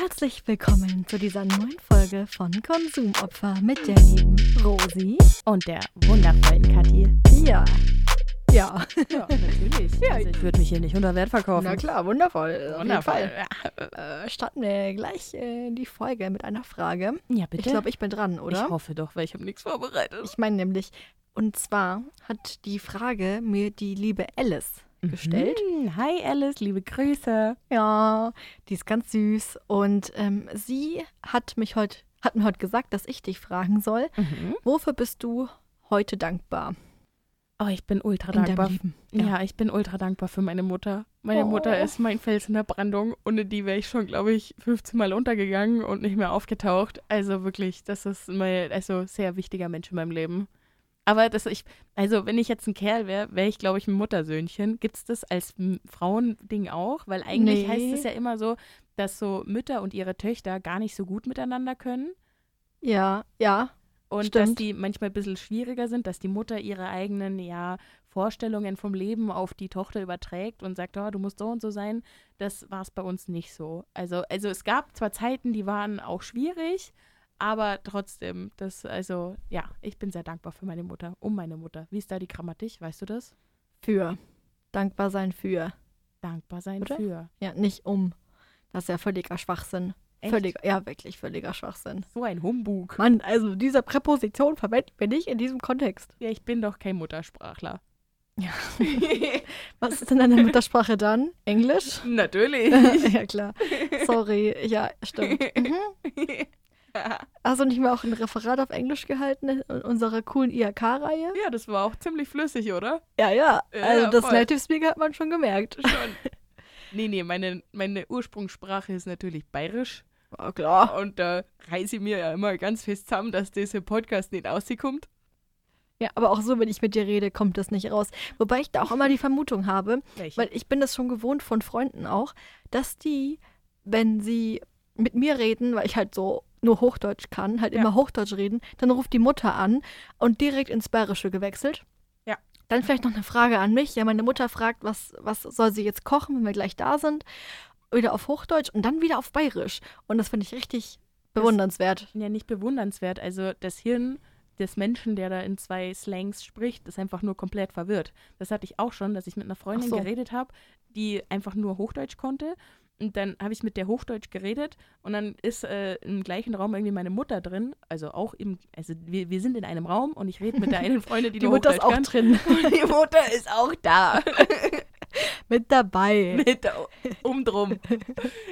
herzlich willkommen zu dieser neuen Folge von Konsumopfer mit der lieben Rosi Und der wundervollen Kathi. Ja. Ja. Ja, natürlich. Ja, also ich würde mich hier nicht unter Wert verkaufen. Na klar, wundervoll. Auf Wundervoll. jeden Fall. Äh, starten wir gleich äh, die Folge mit einer Frage. Ja, bitte. Ich glaube, ich bin dran, oder? Ich hoffe doch, weil ich habe nichts vorbereitet. Ich meine nämlich, und zwar hat die Frage mir die liebe Alice gestellt. Mhm. Hi Alice, liebe Grüße. Ja, die ist ganz süß. Und ähm, sie hat mich heute, hat mir heute gesagt, dass ich dich fragen soll, Mhm. wofür bist du heute dankbar Oh, ich bin ultra dankbar. Leben? Ja. ich bin ultra dankbar für meine Mutter. Meine Oh. Mutter ist mein Fels in der Brandung. Ohne die wäre ich schon, glaube ich, 15 Mal untergegangen und nicht mehr aufgetaucht. Also wirklich, das ist mein, also sehr wichtiger Mensch in meinem Leben. Aber dass ich, also wenn ich jetzt ein Kerl wäre, wäre ich, glaube ich, ein Muttersöhnchen. Gibt es das als Frauending auch? Weil eigentlich Nee. heißt es ja immer so, dass so Mütter und ihre Töchter gar nicht so gut miteinander können. Ja, ja. Und dass Stimmt. die manchmal ein bisschen schwieriger sind, dass die Mutter ihre eigenen ja, Vorstellungen vom Leben auf die Tochter überträgt und sagt, oh, du musst so und so sein. Das war es bei uns nicht so. Also, also es gab zwar Zeiten, die waren auch schwierig, aber trotzdem, das, also, ja, ich bin sehr dankbar für meine Mutter, um meine Mutter. Wie ist da die Grammatik? Weißt du das? Für. Dankbar sein für. Dankbar sein Oder? für. Ja, nicht um. Das ist ja völliger Schwachsinn. Echt? Völliger, ja, wirklich völliger Schwachsinn. So ein Humbug. Mann, also diese Präposition verwenden wir nicht in diesem Kontext. Ja, ich bin doch kein Muttersprachler. Ja. Was ist denn deine Muttersprache dann? Englisch? Natürlich. ja, klar. Sorry. Ja, stimmt. Mhm. Hast du nicht mal auch ein Referat auf Englisch gehalten in unserer coolen IHK-Reihe? ja, das war auch ziemlich flüssig, oder? Ja, ja. Ja, Also das voll. Native Speaker hat man schon gemerkt. Schon. nee, nee, meine, meine Ursprungssprache ist natürlich bayerisch. Oh, klar. Und da reiße ich mir ja immer ganz fest zusammen, dass dieser Podcast nicht auskommt. Ja, aber auch so, wenn ich mit dir rede, kommt das nicht raus. Wobei ich da auch immer die Vermutung habe, Welche? weil ich bin das schon gewohnt von Freunden auch, dass die, wenn sie mit mir reden, weil ich halt so nur Hochdeutsch kann, halt Ja. immer Hochdeutsch reden, dann ruft die Mutter an und direkt ins Bayerische gewechselt. Ja. Dann vielleicht noch eine Frage an mich. Ja, meine Mutter fragt, was, was soll sie jetzt kochen, wenn wir gleich da sind? Wieder auf Hochdeutsch und dann wieder auf Bayerisch. Und das finde ich richtig bewundernswert. ja, nicht bewundernswert. Also das Hirn des Menschen, der da in zwei Slangs spricht, ist einfach nur komplett verwirrt. Das hatte ich auch schon, dass ich mit einer Freundin so. geredet habe, die einfach nur Hochdeutsch konnte. Und dann habe ich mit der Hochdeutsch geredet und dann ist äh, im gleichen Raum irgendwie meine Mutter drin. Also auch im, also wir, wir sind in einem Raum und ich rede mit der einen Freundin, die, Die Mutter ist auch kann. drin. Die Mutter ist auch da. Mit dabei. mit da- umdrum.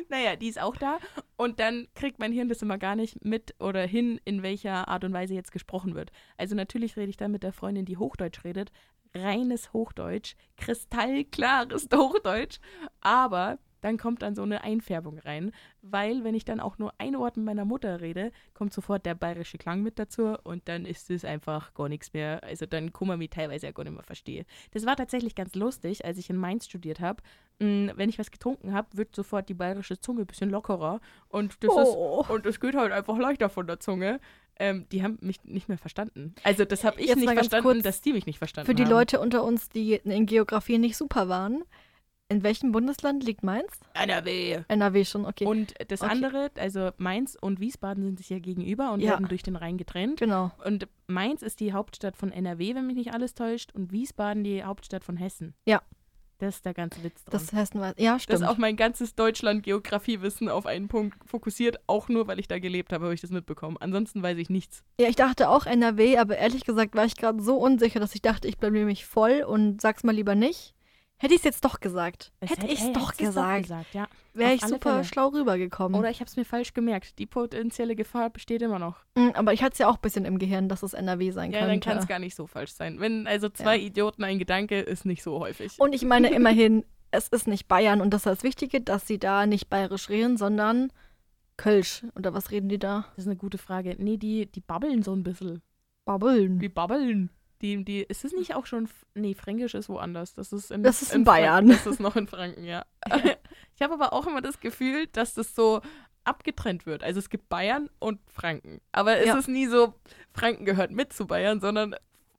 naja, die ist auch da. Und dann kriegt mein Hirn das immer gar nicht mit oder hin, in welcher Art und Weise jetzt gesprochen wird. Also natürlich rede ich dann mit der Freundin, die Hochdeutsch redet. Reines Hochdeutsch, kristallklares Hochdeutsch. Aber dann kommt dann so eine Einfärbung rein, weil wenn ich dann auch nur ein Wort mit meiner Mutter rede, kommt sofort der bayerische Klang mit dazu und dann ist es einfach gar nichts mehr. Also dann kann man mich teilweise ja gar nicht mehr verstehen. Das war tatsächlich ganz lustig, als ich in Mainz studiert habe. Mm, Wenn ich was getrunken habe, wird sofort die bayerische Zunge ein bisschen lockerer und das Oh. ist und es geht halt einfach leichter von der Zunge. Ähm, die haben mich nicht mehr verstanden. Also das habe ich Jetzt nicht verstanden, dass die mich nicht verstanden Für die haben. Leute unter uns, die in Geografie nicht super waren, in welchem Bundesland liegt Mainz? NRW. NRW schon, okay. Und das Okay. andere, also Mainz und Wiesbaden sind sich ja gegenüber und Ja. werden durch den Rhein getrennt. genau. Und Mainz ist die Hauptstadt von NRW, wenn mich nicht alles täuscht, und Wiesbaden die Hauptstadt von Hessen. Ja. Das ist der ganze Witz dran. Das Hessen war. Ja, Das stimmt. ist auch mein ganzes Deutschland-Geografiewissen auf einen Punkt fokussiert, auch nur, weil ich da gelebt habe, habe ich das mitbekommen. Ansonsten weiß ich nichts. ja, ich dachte auch NRW, aber ehrlich gesagt war ich gerade so unsicher, dass ich dachte, ich blamier mich voll und sag's mal lieber nicht. Hätte ich es jetzt doch gesagt. Es hätte hätte- ich es doch gesagt, gesagt ja. wäre ich super Fälle. schlau rübergekommen. Oder ich habe es mir falsch gemerkt. Die potenzielle Gefahr besteht immer noch. Mm, aber ich hatte es ja auch ein bisschen im Gehirn, dass es NRW sein Ja, dann könnte. kann es gar nicht so falsch sein. Wenn also zwei Ja. Idioten ein Gedanke ist nicht so häufig. Und ich meine immerhin, es ist nicht Bayern und das ist das Wichtige, dass sie da nicht bayerisch reden, sondern Kölsch. Oder was reden die da? Das ist eine gute Frage. Nee, die, die babbeln so ein bisschen. Babbeln. Die babbeln. Die, die, ist es nicht auch schon. Nee, Fränkisch ist woanders. Das ist in, Das ist in Franken- Bayern. Das ist noch in Franken, ja. ich habe aber auch immer das Gefühl, dass das so abgetrennt wird. Also es gibt Bayern und Franken. Aber es Ja. ist nie so, Franken gehört mit zu Bayern, sondern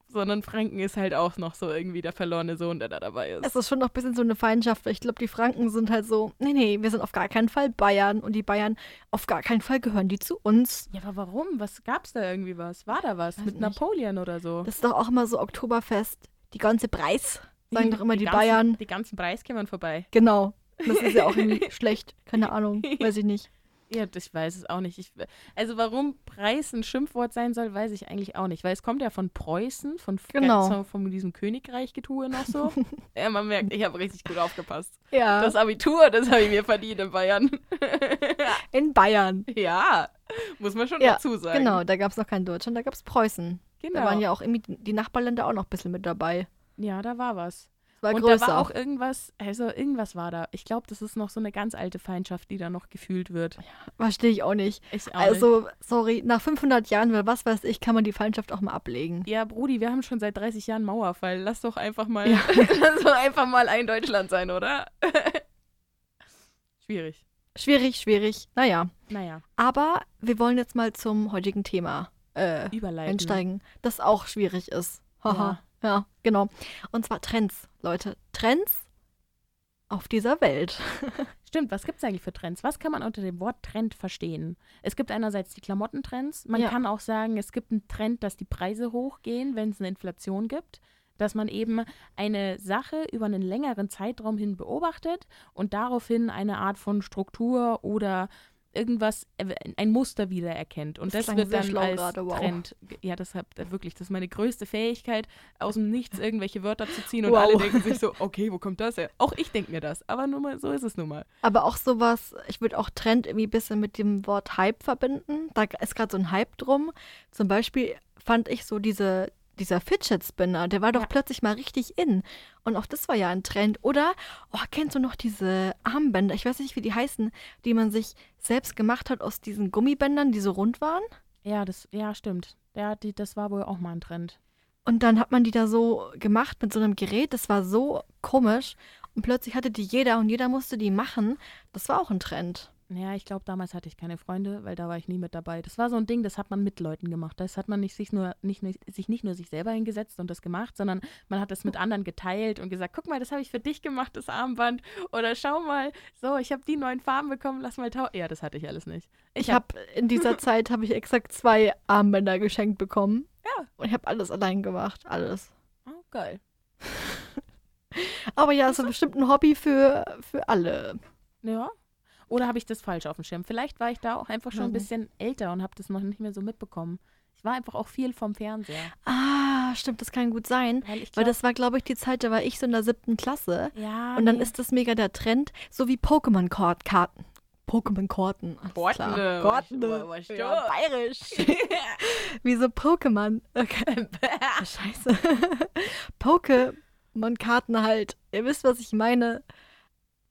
sondern Franken ist halt auch noch so irgendwie der verlorene Sohn, der da dabei ist. Es ist schon noch ein bisschen so eine Feindschaft. weil Ich glaube, die Franken sind halt so, nee, nee, wir sind auf gar keinen Fall Bayern und die Bayern, auf gar keinen Fall gehören die zu uns. ja, aber warum? Was gab's da irgendwie was? War da was? Weiß Mit nicht. Napoleon oder so? Das ist doch auch immer so Oktoberfest, die ganze Preis, sagen doch immer die, ganzen, Bayern. Die ganzen Preiskämmern vorbei. Genau. Das ist ja auch irgendwie schlecht. Keine Ahnung, weiß ich nicht. Ja, ich weiß es auch nicht. Ich, also warum Preis ein Schimpfwort sein soll, weiß ich eigentlich auch nicht. Weil es kommt ja von Preußen, von, Fre- Genau. so- von diesem Königreich-Getue noch so. ja, man merkt, ich habe richtig gut aufgepasst. Ja, Das Abitur, das habe ich mir verdient in Bayern. in Bayern. ja, muss man schon Ja, dazu sagen. Genau, da gab es noch kein Deutschland, da gab es Preußen. genau. Da waren ja auch irgendwie die Nachbarländer auch noch ein bisschen mit dabei. ja, da war was. War Und größer. da war auch irgendwas, also irgendwas war da. Ich glaube, das ist noch so eine ganz alte Feindschaft, die da noch gefühlt wird. Verstehe ich auch nicht. Ich auch nicht. also, sorry, nach 500 Jahren, weil was weiß ich, kann man die Feindschaft auch mal ablegen. Ja, Brudi, wir haben schon seit 30 Jahren Mauerfall. Lass doch einfach mal, Ja. lass doch einfach mal ein Deutschland sein, oder? Schwierig. Schwierig, schwierig. Naja. Naja, Aber wir wollen jetzt mal zum heutigen Thema äh, einsteigen, das auch schwierig ist. Haha. Ja. Genau. Und zwar Trends, Leute. Trends auf dieser Welt. Stimmt, was gibt es eigentlich für Trends? Was kann man unter dem Wort Trend verstehen? Es gibt einerseits die Klamottentrends. Man Ja. kann auch sagen, es gibt einen Trend, dass die Preise hochgehen, wenn es eine Inflation gibt. Dass man eben eine Sache über einen längeren Zeitraum hin beobachtet und daraufhin eine Art von Struktur oder irgendwas, äh, ein Muster wiedererkennt. Und Das das, wird dann als gerade, wow. Trend. Ja, deshalb äh, wirklich, das ist meine größte Fähigkeit, aus dem Nichts irgendwelche Wörter zu ziehen und Wow. alle denken sich so, okay, wo kommt das her? Auch ich denke mir das, aber nur mal, so ist es nun mal. Aber auch sowas, ich würde auch Trend irgendwie ein bisschen mit dem Wort Hype verbinden. Da ist gerade so ein Hype drum. Zum Beispiel fand ich so diese, dieser Fidget Spinner, der war doch Ja. plötzlich mal richtig in. Und auch das war ja ein Trend. Oder, oh, kennst du noch diese Armbänder? Ich weiß nicht, wie die heißen, die man sich selbst gemacht hat aus diesen Gummibändern, die so rund waren. Ja, das, ja, stimmt. Ja, die, das war wohl auch mal ein Trend. Und dann hat man die da so gemacht mit so einem Gerät. Das war so komisch. Und plötzlich hatte die jeder und jeder musste die machen. Das war auch ein Trend. Ja, ich glaube, damals hatte ich keine Freunde, weil da war ich nie mit dabei. Das war so ein Ding, das hat man mit Leuten gemacht. Das hat man nicht sich nur nicht, sich nicht nur sich selber hingesetzt und das gemacht, sondern man hat es mit anderen geteilt und gesagt, guck mal, das habe ich für dich gemacht, das Armband. Oder schau mal, so, ich habe die neuen Farben bekommen, lass mal tauschen. Ja, das hatte ich alles nicht. Ich habe in dieser Zeit habe ich exakt zwei Armbänder geschenkt bekommen. Ja. Und ich habe alles allein gemacht, alles. Oh, geil. Aber ja, so bestimmt ein Hobby für, für alle. Ja. Oder habe ich das falsch auf dem Schirm? Vielleicht war ich da auch einfach schon ein Weiß bisschen älter und habe das noch nicht mehr so mitbekommen. Ich war einfach auch viel vom Fernseher. Ah, stimmt, das kann gut sein. Weil, ich Weil glaub, das war, glaube ich, die Zeit, da war ich so in der siebten Klasse. ja, Und dann nee. ist das mega der Trend, so wie Pokémon-Karten. Pokémon-Karten. Karten. Karten. Ja, bayerisch. wie so Pokémon. Okay. Scheiße. Pokémon-Karten halt. Ihr wisst, was ich meine.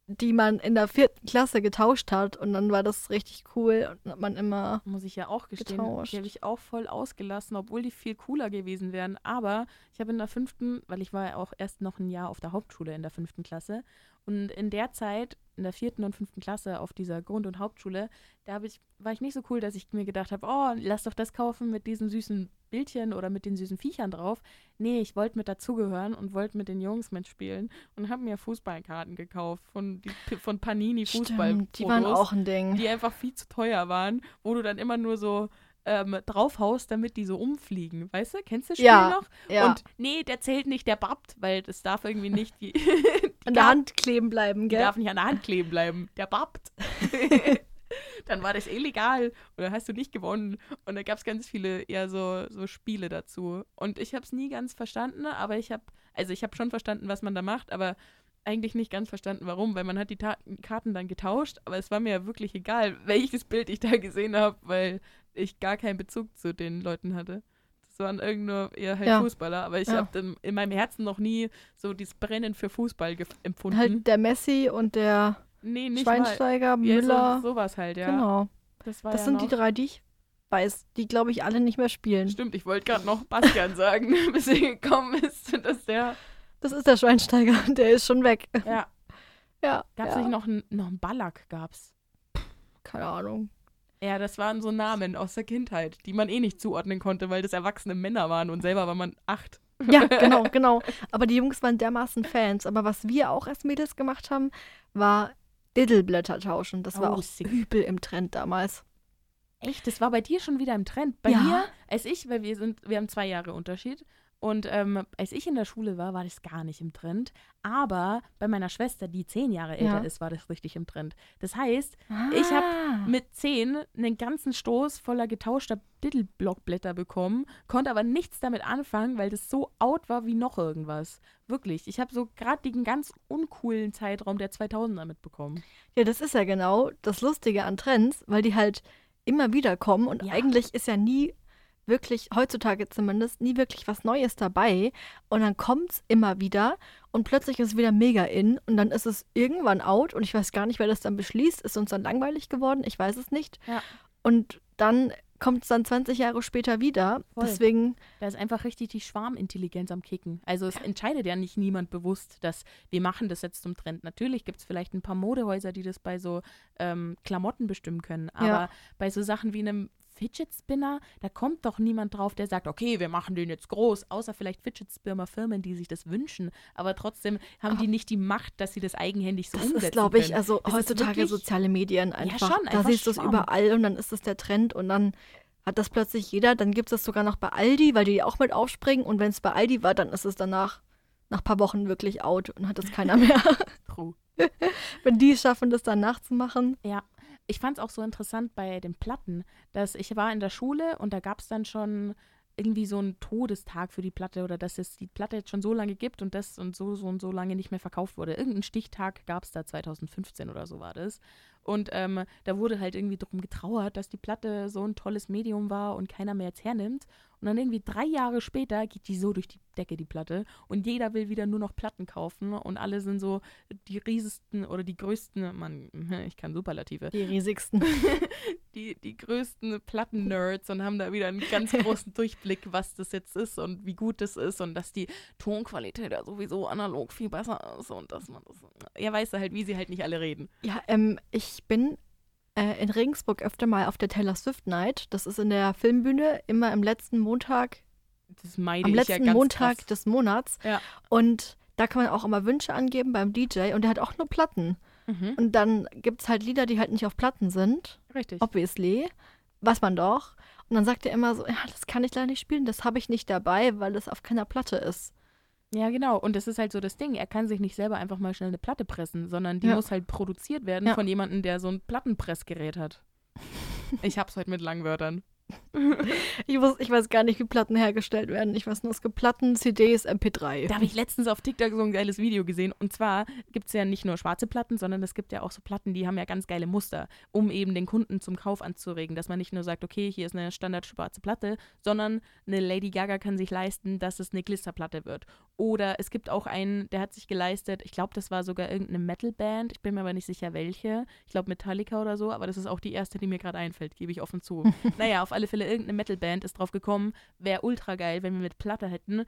Die man in der vierten Klasse getauscht hat. Und dann war das richtig cool. Und hat man immer. Muss ich ja auch gestehen. Getauscht. Die habe ich auch voll ausgelassen, obwohl die viel cooler gewesen wären. Aber ich habe in der fünften, weil ich war ja auch erst noch ein Jahr auf der Hauptschule in der fünften Klasse. Und in der Zeit, in der vierten und fünften Klasse auf dieser Grund- und Hauptschule, da habe ich, war ich nicht so cool, dass ich mir gedacht habe, oh, lass doch das kaufen mit diesen süßen Bildchen oder mit den süßen Viechern drauf. Nee, ich wollte mit dazugehören und wollte mit den Jungs mitspielen und habe mir Fußballkarten gekauft von, die, von Panini Fußball. Die waren auch ein Ding. die einfach viel zu teuer waren, wo du dann immer nur so ähm, draufhaust, damit die so umfliegen. Weißt du? Kennst du das Spiel Ja, noch? Ja. Und nee, der zählt nicht, der babbt, weil das darf irgendwie nicht die, die an der Hand kleben bleiben, die gell? darf nicht an der Hand kleben bleiben. Der babbt. dann war das illegal dann hast du nicht gewonnen. Und da gab es ganz viele eher so, so Spiele dazu. Und ich habe es nie ganz verstanden, aber ich habe, also ich habe schon verstanden, was man da macht, aber eigentlich nicht ganz verstanden, warum, weil man hat die Ta Karten dann getauscht, aber es war mir ja wirklich egal, welches Bild ich da gesehen habe, weil ich gar keinen Bezug zu den Leuten hatte. Das waren irgendwo eher halt Ja. Fußballer, aber ich Ja. habe in meinem Herzen noch nie so dieses Brennen für Fußball empfunden. Halt der Messi und der nee, nicht mal. Schweinsteiger, Ja, Müller. so, sowas halt, ja. Genau. Das, war Das ja sind noch, die drei, die ich weiß, die, glaube ich, alle nicht mehr spielen. Stimmt, ich wollte gerade noch Bastian sagen, bis er gekommen ist, dass der. Das ist der Schweinsteiger, der ist schon weg. Ja, Ja. gab es ja. nicht noch einen, noch einen Ballack, gab's. Keine Ahnung. Ja, das waren so Namen aus der Kindheit, die man eh nicht zuordnen konnte, weil das erwachsene Männer waren und selber war man acht. Ja, genau, genau. Aber die Jungs waren dermaßen Fans. Aber was wir auch als Mädels gemacht haben, war Diddleblätter tauschen. Das war Oh, auch sick. übel im Trend damals. Echt? Das war bei dir schon wieder im Trend. Bei Ja. mir, als ich, weil wir sind, wir haben zwei Jahre Unterschied. Und ähm, als ich in der Schule war, war das gar nicht im Trend. Aber bei meiner Schwester, die zehn Jahre älter Ja. ist, war das richtig im Trend. Das heißt, Ich hab Ah. mit zehn einen ganzen Stoß voller getauschter Diddleblockblätter bekommen, konnte aber nichts damit anfangen, weil das so out war wie noch irgendwas. Wirklich. Ich habe so gerade den ganz uncoolen Zeitraum der 2000er mitbekommen. Ja, das ist ja genau das Lustige an Trends, weil die halt immer wieder kommen und Ja. eigentlich ist ja nie wirklich, heutzutage zumindest, nie wirklich was Neues dabei. Und dann kommt es immer wieder und plötzlich ist es wieder mega in und dann ist es irgendwann out und ich weiß gar nicht, wer das dann beschließt. Ist uns dann langweilig geworden? Ich weiß es nicht. Ja. Und dann kommt es dann 20 Jahre später wieder. Voll. Deswegen, Da ist einfach richtig die Schwarmintelligenz am Kicken. Also es entscheidet ja nicht niemand bewusst, dass wir machen das jetzt zum Trend. Natürlich gibt es vielleicht ein paar Modehäuser, die das bei so ähm, Klamotten bestimmen können. Aber Ja. bei so Sachen wie einem Fidget Spinner, da kommt doch niemand drauf, der sagt, okay, wir machen den jetzt groß, außer vielleicht Fidget Spinner Firmen, die sich das wünschen. Aber trotzdem haben die nicht die Macht, dass sie das eigenhändig so das umsetzen ist, glaube ich, können. also Das heutzutage wirklich- soziale Medien einfach. schon, da einfach siehst du es überall und dann ist es der Trend und dann hat das plötzlich jeder. Dann gibt es das sogar noch bei Aldi, weil die auch mit aufspringen. Und wenn es bei Aldi war, dann ist es danach nach ein paar Wochen wirklich out und hat es keiner mehr. True. wenn die es schaffen, das dann nachzumachen. Ja, ich fand es auch so interessant bei den Platten, dass ich war in der Schule und da gab es dann schon irgendwie so einen Todestag für die Platte oder dass es die Platte jetzt schon so lange gibt und das und so, so und so lange nicht mehr verkauft wurde. Irgendeinen Stichtag gab es da 2015 oder so war das. Und ähm, da wurde halt irgendwie drum getrauert, dass die Platte so ein tolles Medium war und keiner mehr jetzt hernimmt. Und dann irgendwie drei Jahre später geht die so durch die Decke, die Platte. Und jeder will wieder nur noch Platten kaufen. Und alle sind so die riesesten oder die größten, man, ich kann Superlative, Die riesigsten. die, die größten Platten-Nerds und haben da wieder einen ganz großen Durchblick, was das jetzt ist und wie gut das ist und dass die Tonqualität ja sowieso analog viel besser ist und dass man das. Ja, weißt du halt, wie sie halt nicht alle reden. Ja, ähm, ich bin äh, in Regensburg öfter mal auf der Taylor Swift Night. Das ist in der Filmbühne immer am letzten Montag, Das meide am ich letzten ja ganz Montag krass. des Monats. Ja. Und da kann man auch immer Wünsche angeben beim DJ und der hat auch nur Platten. Mhm, Und dann gibt es halt Lieder, die halt nicht auf Platten sind, richtig. obviously. Weiß man doch. Und dann sagt er immer so, ja, das kann ich leider nicht spielen, das habe ich nicht dabei, weil es auf keiner Platte ist. Ja, genau. Und das ist halt so das Ding. Er kann sich nicht selber einfach mal schnell eine Platte pressen, sondern die Ja. muss halt produziert werden Ja. von jemandem, der so ein Plattenpressgerät hat. Ich hab's heute mit Langwörtern. Ich, wus, ich weiß gar nicht, wie Platten hergestellt werden. Ich weiß nur, es gibt Platten, CDs, MP3. Da habe ich letztens auf TikTok so ein geiles Video gesehen. Und zwar gibt es ja nicht nur schwarze Platten, sondern es gibt ja auch so Platten, die haben ja ganz geile Muster, um eben den Kunden zum Kauf anzuregen. Dass man nicht nur sagt, okay, hier ist eine standard schwarze Platte, sondern eine Lady Gaga kann sich leisten, dass es eine Glisterplatte wird. Oder es gibt auch einen, der hat sich geleistet, ich glaube, das war sogar irgendeine Metalband, ich bin mir aber nicht sicher welche. Ich glaube Metallica oder so, aber das ist auch die erste, die mir gerade einfällt, gebe ich offen zu. naja, auf alle Fälle, irgendeine Metalband ist drauf gekommen, wäre ultra geil, wenn wir mit Platte hätten,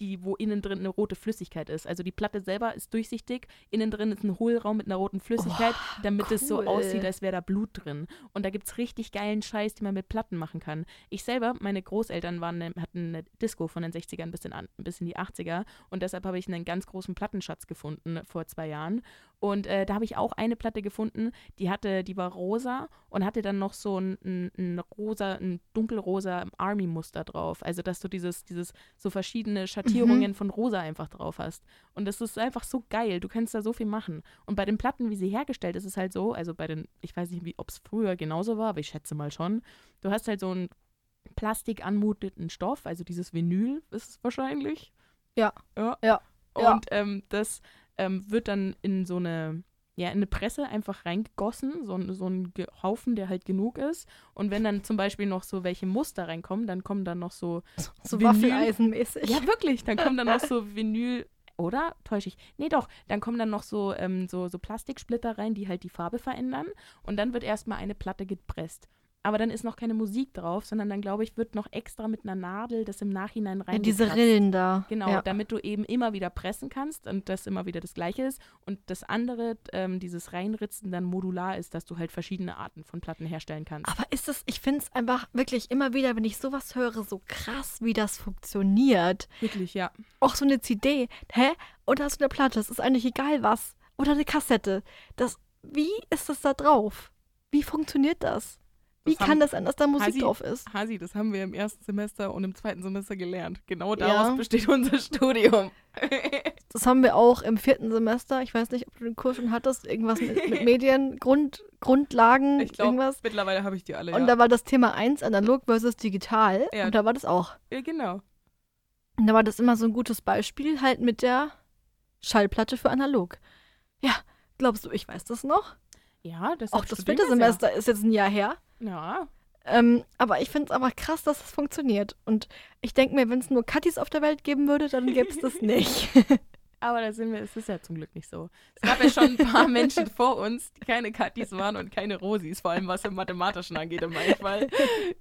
die, wo innen drin eine rote Flüssigkeit ist. Also die Platte selber ist durchsichtig, innen drin ist ein Hohlraum mit einer roten Flüssigkeit, Oh, damit es so cool. aussieht, als wäre da Blut drin. Und da gibt es richtig geilen Scheiß, den man mit Platten machen kann. Ich selber, meine Großeltern waren, ne- hatten eine Disco von den 60ern bis in, bis in die 80er und deshalb habe ich einen ganz großen Plattenschatz gefunden vor zwei Jahren. Und äh, da habe ich auch eine Platte gefunden, die hatte, die war rosa und hatte dann noch so ein, ein, ein rosa, ein dunkelrosa Army-Muster drauf. Also dass du dieses, dieses so verschiedene Schattierungen von rosa einfach drauf hast. Und das ist einfach so geil. Du kannst da so viel machen. Und bei den Platten, wie sie hergestellt ist, ist es halt so, also bei den, ich weiß nicht, ob es früher genauso war, aber ich schätze mal schon. Du hast halt so einen Plastik anmutenden Stoff, also dieses Vinyl ist es wahrscheinlich. Ja. Ja. Ja. Ja. Und ähm, das ähm, wird dann in so eine, ja, in eine Presse einfach reingegossen, so, ein- so ein Haufen, der halt genug ist. Und wenn dann zum Beispiel noch so welche Muster reinkommen, dann kommen dann noch so so Waffeleisenmäßig. ja, wirklich. Dann kommen dann noch so Vinyl. Oder? Täusche ich? Nee, doch. Dann kommen dann noch so, ähm, so, so Plastiksplitter rein, die halt die Farbe verändern. Und dann wird erstmal eine Platte gepresst. Aber dann ist noch keine Musik drauf, sondern dann, glaube ich, wird noch extra mit einer Nadel das im Nachhinein rein. Ja, diese Rillen da. Genau, Ja. damit du eben immer wieder pressen kannst und das immer wieder das Gleiche ist. Und das andere, ähm, dieses Reinritzen, dann modular ist, dass du halt verschiedene Arten von Platten herstellen kannst. Aber ist es, ich finde es einfach wirklich immer wieder, wenn ich sowas höre, so krass, wie das funktioniert. Wirklich, ja. Auch so eine CD, hä? Oder so eine Platte, es ist eigentlich egal was. Oder eine Kassette. Das, wie ist das da drauf? Wie funktioniert das? Wie Das haben- kann das sein, dass da Musik Hasi- drauf ist? Hasi, das haben wir im ersten Semester und im zweiten Semester gelernt. Genau Ja. daraus besteht unser Studium. Das haben wir auch im vierten Semester. Ich weiß nicht, ob du den Kurs schon hattest. Irgendwas mit, mit Medien, Grund, Grundlagen, ich glaube, irgendwas. mittlerweile habe ich die alle. Und ja. da war das Thema 1, analog versus digital. Ja. Und da war das auch. ja, genau. Und da war das immer so ein gutes Beispiel halt mit der Schallplatte für analog. Ja, glaubst du, ich weiß das noch? Ja, das Auch das vierte Semester ist jetzt ein Jahr her. Ja. Ähm, aber ich finde es einfach krass, dass es funktioniert. Und ich denke mir, wenn es nur Katis auf der Welt geben würde, dann gäbe es das nicht. Aber da sind wir, es ist ja zum Glück nicht so. Es gab ja schon ein paar Menschen vor uns, die keine Katis waren und keine Rosis, vor allem was im Mathematischen angeht in meinem Fall.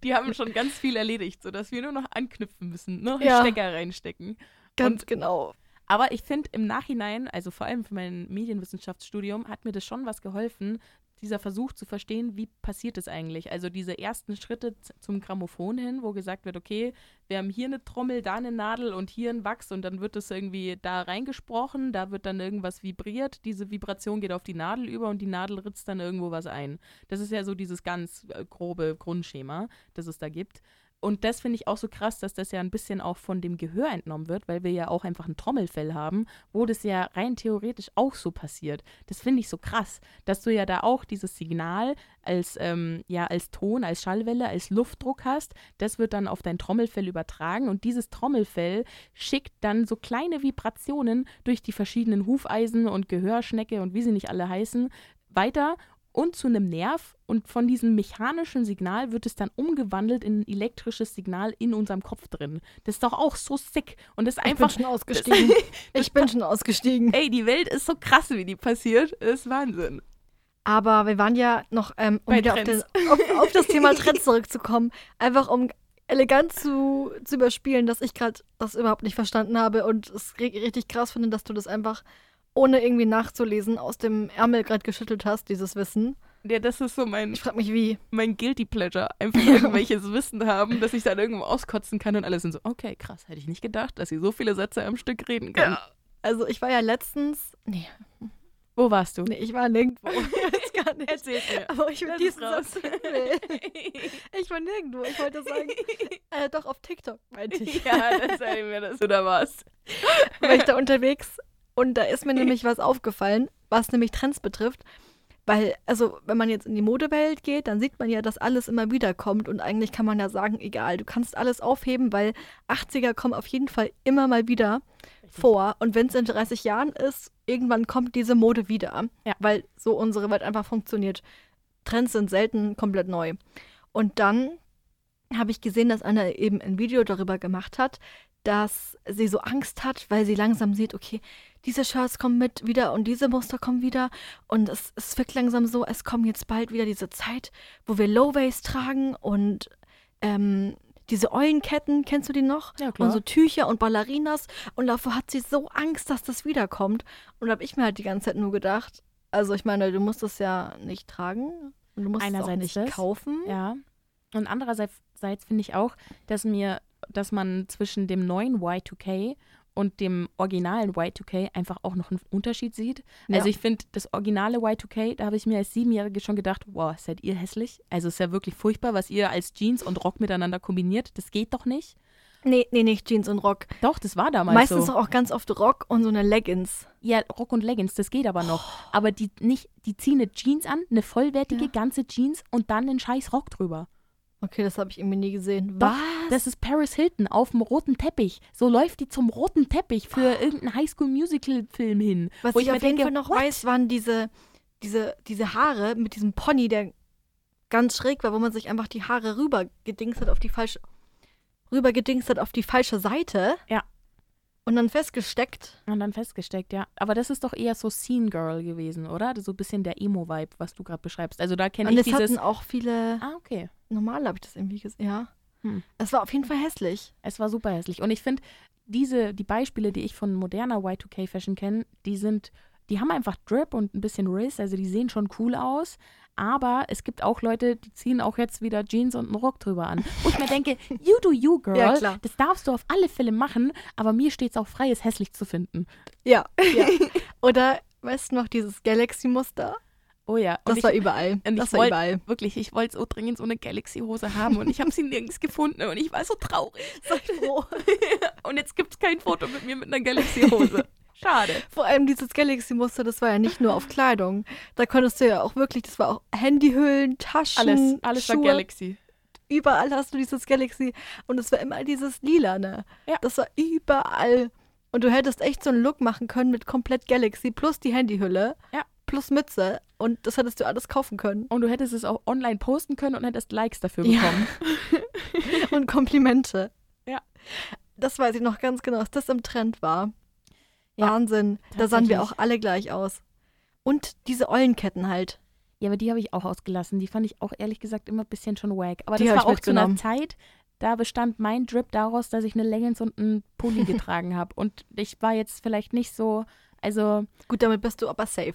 Die haben schon ganz viel erledigt, sodass wir nur noch anknüpfen müssen, nur noch Ja. einen Stecker reinstecken. Ganz Und- genau. Aber ich finde im Nachhinein, also vor allem für mein Medienwissenschaftsstudium, hat mir das schon was geholfen, dieser Versuch zu verstehen, wie passiert es eigentlich. Also diese ersten Schritte zum Grammophon hin, wo gesagt wird, okay, wir haben hier eine Trommel, da eine Nadel und hier ein Wachs und dann wird es irgendwie da reingesprochen, da wird dann irgendwas vibriert, diese Vibration geht auf die Nadel über und die Nadel ritzt dann irgendwo was ein. Das ist ja so dieses ganz äh, grobe Grundschema, das es da gibt. Und das finde ich auch so krass, dass das ja ein bisschen auch von dem Gehör entnommen wird, weil wir ja auch einfach ein Trommelfell haben, wo das ja rein theoretisch auch so passiert. Das finde ich so krass, dass du ja da auch dieses Signal als, ähm, ja, als Ton, als Schallwelle, als Luftdruck hast. Das wird dann auf dein Trommelfell übertragen und dieses Trommelfell schickt dann so kleine Vibrationen durch die verschiedenen Hufeisen und Gehörschnecke und wie sie nicht alle heißen weiter und zu einem Nerv und von diesem mechanischen Signal wird es dann umgewandelt in ein elektrisches Signal in unserem Kopf drin. Das ist doch auch so sick und das ist Ich bin einfach schon ausgestiegen. ich bin schon ausgestiegen. ey, die Welt ist so krass, wie die passiert, ist Wahnsinn. Aber wir waren ja noch, ähm, um Bei wieder auf, den, auf, auf das Thema Trends zurückzukommen, einfach um elegant zu, zu überspielen, dass ich gerade das überhaupt nicht verstanden habe und es ri- richtig krass finde, dass du das einfach ohne irgendwie nachzulesen aus dem Ärmel gerade geschüttelt hast, dieses Wissen. Ja, das ist so mein, Ich frage mich, wie. mein Guilty Pleasure. Einfach irgendwelches Wissen haben, dass ich dann irgendwo auskotzen kann und alle sind so, okay, krass, hätte ich nicht gedacht, dass sie so viele Sätze am Stück reden kann. Also ich war ja letztens, nee, Wo warst du? nee ich war nirgendwo. Ich weiß gar nicht. Erzähl's mir. Aber ich will diesen es raus. Ich war nirgendwo. Ich wollte sagen, äh, doch auf TikTok, meinte ich. ja, das sei mir, dass du da warst. war ich da unterwegs und da ist mir nämlich was aufgefallen, was nämlich Trends betrifft. Weil, also, wenn man jetzt in die Modewelt geht, dann sieht man ja, dass alles immer wieder kommt und eigentlich kann man ja sagen, egal, du kannst alles aufheben, weil 80er kommen auf jeden Fall immer mal wieder vor und wenn es in 30 Jahren ist, irgendwann kommt diese Mode wieder, Ja. weil so unsere Welt einfach funktioniert. Trends sind selten komplett neu. Und dann habe ich gesehen, dass einer eben ein Video darüber gemacht hat, dass sie so Angst hat, weil sie langsam sieht, okay, diese Shirts kommen mit wieder und diese Muster kommen wieder und es, es wirkt langsam so, es kommt jetzt bald wieder diese Zeit, wo wir Low-Waist tragen und ähm, diese Eulenketten, kennst du die noch? Ja, Und so Tücher und Ballerinas und davor hat sie so Angst, dass das wiederkommt und da habe ich mir halt die ganze Zeit nur gedacht, also ich meine, du musst es ja nicht tragen und du musst es auch Einerseits nicht das, kaufen. Ja. Und andererseits seits finde ich auch, dass mir, dass man zwischen dem neuen Y2K und dem originalen Y2K einfach auch noch einen Unterschied sieht. Ja. Also ich finde, das originale Y2K, da habe ich mir als Siebenjährige schon gedacht, wow, seid ihr hässlich? Also es ist ja wirklich furchtbar, was ihr als Jeans und Rock miteinander kombiniert. Das geht doch nicht. Nee, nee, nicht Jeans und Rock. Doch, das war damals Meistens so. auch ganz oft Rock und so eine Leggings. Ja, Rock und Leggings, das geht aber noch. Aber die nicht, die ziehen eine Jeans an, eine vollwertige Ja. ganze Jeans und dann einen scheiß Rock drüber. Okay, das habe ich irgendwie nie gesehen. Doch, Was? Das ist Paris Hilton auf dem roten Teppich. So läuft die zum roten Teppich für irgendeinen Highschool-Musical-Film hin. Was wo ich mir auf jeden denke, Fall noch what? weiß, waren diese, diese, diese Haare mit diesem Pony, der ganz schräg war, wo man sich einfach die Haare rüber gedingst hat auf die falsche, rüber gedingst hat auf die falsche Seite. Ja. Und dann festgesteckt. Und dann festgesteckt, ja. Aber das ist doch eher so Scene Girl gewesen, oder? So ein bisschen der Emo-Vibe, was du gerade beschreibst. Also da kenne Und ich es dieses. hatten auch viele. Ah, okay. Normal habe ich das irgendwie gesehen. Ja. Hm. Es war auf jeden Fall hässlich. Es war super hässlich. Und ich finde, diese, die Beispiele, die ich von moderner Y2K-Fashion kenne, die sind, die haben einfach Drip und ein bisschen Riss, also die sehen schon cool aus. Aber es gibt auch Leute, die ziehen auch jetzt wieder Jeans und einen Rock drüber an. Wo ich mir denke, you do you, girl. Ja. Das darfst du auf alle Fälle machen, aber mir steht es auch frei, es hässlich zu finden. Ja. ja. Oder, weißt du noch, dieses Galaxy-Muster? Oh ja. Das und war ich, überall. und Das war wollt- überall. wirklich, ich wollte so dringend so eine Galaxy-Hose haben und ich habe sie nirgends gefunden und ich war so traurig. Sei froh. Und jetzt gibt es kein Foto mit mir mit einer Galaxy-Hose. Schade. Vor allem dieses Galaxy-Muster, das war ja nicht nur auf Kleidung. Da konntest du ja auch wirklich, das war auch Handyhüllen, Taschen, Alles, alles war Schuhe. Galaxy. Überall hast du dieses Galaxy. Und es war immer dieses Lilane. Ja. Das war überall. Und du hättest echt so einen Look machen können mit komplett Galaxy plus die Handyhülle. Ja. Plus Mütze. Und das hättest du alles kaufen können. Und du hättest es auch online posten können und hättest Likes dafür Ja. bekommen. Und Komplimente. Ja. Das weiß ich noch ganz genau, dass das im Trend war. Wahnsinn. Da sahen wir auch alle gleich aus. Und diese Eulenketten halt. Ja, aber die habe ich auch ausgelassen. Die fand ich auch ehrlich gesagt immer ein bisschen schon wack. Aber Die das war auch zu einer. Zeit, da bestand mein Drip daraus, dass ich eine Leggings und einen Pulli getragen habe. Und ich war jetzt vielleicht nicht so, also, Gut, damit bist du aber safe.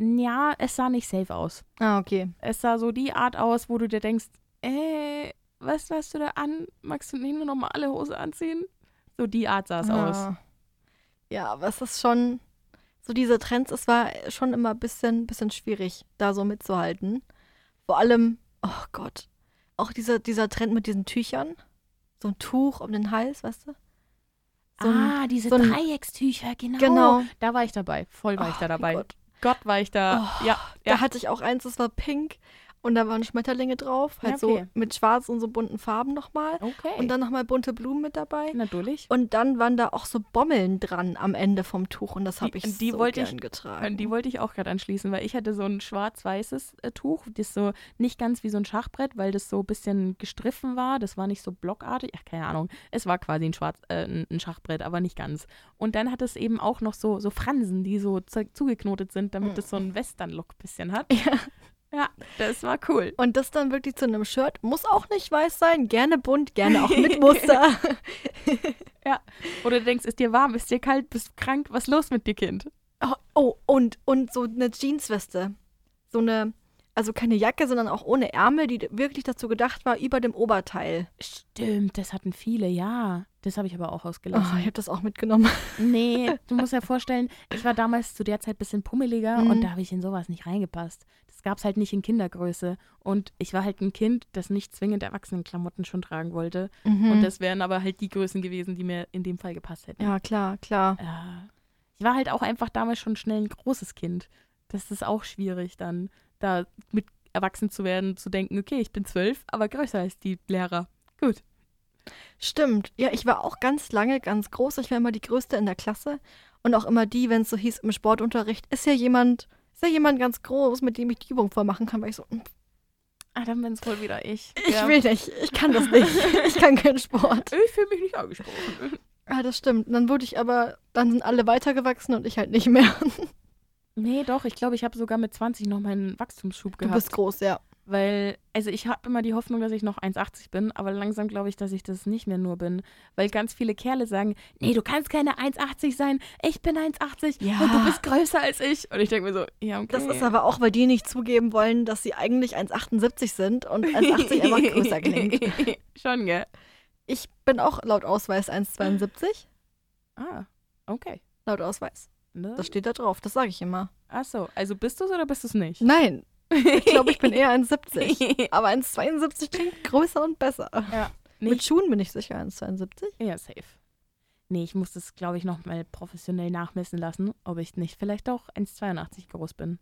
Ja, es sah nicht safe aus. Ah, okay. Es sah so die Art aus, wo du dir denkst, äh, was hast du da an? Magst du nicht eine normale Hose anziehen? So die Art sah es aus. Ah. Ja, aber es ist schon, so diese Trends, es war schon immer ein bisschen, bisschen schwierig, da so mitzuhalten. Vor allem, oh Gott, auch dieser, dieser Trend mit diesen Tüchern. So ein Tuch um den Hals, weißt du? So ein- ah, diese so ein- Dreieckstücher, genau. Genau. Da war ich dabei. Voll war ich Oh da dabei. Gott. Gott war ich da. Oh, ja, Da ja. hatte ich auch eins, das war pink und da waren Schmetterlinge drauf, halt okay. so mit schwarz und so bunten Farben nochmal. Okay. Und dann nochmal bunte Blumen mit dabei. Natürlich. Und dann waren da auch so Bommeln dran am Ende vom Tuch und das habe ich die so wollte ich- gern getragen. An die wollte ich auch gerade anschließen, weil ich hatte so ein schwarz-weißes äh, Tuch, das so nicht ganz wie so ein Schachbrett, weil das so ein bisschen gestriffen war. Das war nicht so blockartig. Ach, keine Ahnung. Es war quasi ein, Schwarz, äh, ein ein Schachbrett, aber nicht ganz. Und dann hat es eben auch noch so, so Fransen, die so zu- zugeknotet sind, damit es so einen Western-Look bisschen hat. Ja. Ja, das war cool. Und das dann wirklich zu einem Shirt. Muss auch nicht weiß sein, gerne bunt, gerne auch mit Muster. Oder du denkst, ist dir warm, ist dir kalt, bist du krank, was ist los mit dir, Kind? oh, oh, und, und so eine Jeansweste. So eine, also keine Jacke, sondern auch ohne Ärmel, die wirklich dazu gedacht war, über dem Oberteil. Stimmt, das hatten viele, ja. Das habe ich aber auch Oh, ausgelassen. ich habe das auch mitgenommen. Nee, du musst ja vorstellen, ich war damals zu der Zeit ein bisschen pummeliger Mhm. und da habe ich in sowas nicht reingepasst. Das gab es halt nicht in Kindergröße. Und ich war halt ein Kind, das nicht zwingend Erwachsenenklamotten schon tragen wollte. Und das wären aber halt die Größen gewesen, die mir in dem Fall gepasst hätten. ja, klar, klar. Äh, ich war halt auch einfach damals schon schnell ein großes Kind. Das ist auch schwierig dann, da mit erwachsen zu werden, zu denken, okay, ich bin zwölf, aber größer als die Lehrer. Gut. Stimmt. Ja, ich war auch ganz lange ganz groß. Ich war immer die Größte in der Klasse. Und auch immer die, wenn es so hieß im Sportunterricht, ist ja jemand, ist ja jemand ganz groß, mit dem ich die Übung vormachen kann, weil ich so, "Hm, Ah, dann bin es wohl wieder ich. ich Ja. will nicht, ich kann das nicht. ich kann keinen Sport. Ich fühle mich nicht angesprochen. Ah, das stimmt. Und dann wurde ich aber, dann sind alle weitergewachsen und ich halt nicht mehr. Nee, doch, ich glaube, ich habe sogar mit 20 noch meinen Wachstumsschub Du gehabt. bist groß, ja. Weil, also ich habe immer die Hoffnung, dass ich noch 1,80 bin, aber langsam glaube ich, dass ich das nicht mehr nur bin. Weil ganz viele Kerle sagen, nee, du kannst keine 1,80 sein, ich bin 1,80 Ja. und du bist größer als ich. Und ich denke mir so, ja, okay. Das ist aber auch, weil die nicht zugeben wollen, dass sie eigentlich 1,78 sind und 1,80 einfach größer klingt. Schon, gell? Ich bin auch laut Ausweis 1,72. Ah, okay. Laut Ausweis. Ne? Das steht da drauf, das sage ich immer. Ach so, also bist du es oder bist du es nicht? Nein, ich glaube, ich bin eher 1,70. Aber 1,72 klingt größer und besser. Mit Nicht? Schuhen bin ich sicher 1,72. Ja, safe. Nee, ich muss das, glaube ich, noch mal professionell nachmessen lassen, ob ich nicht vielleicht auch 1,82 groß bin.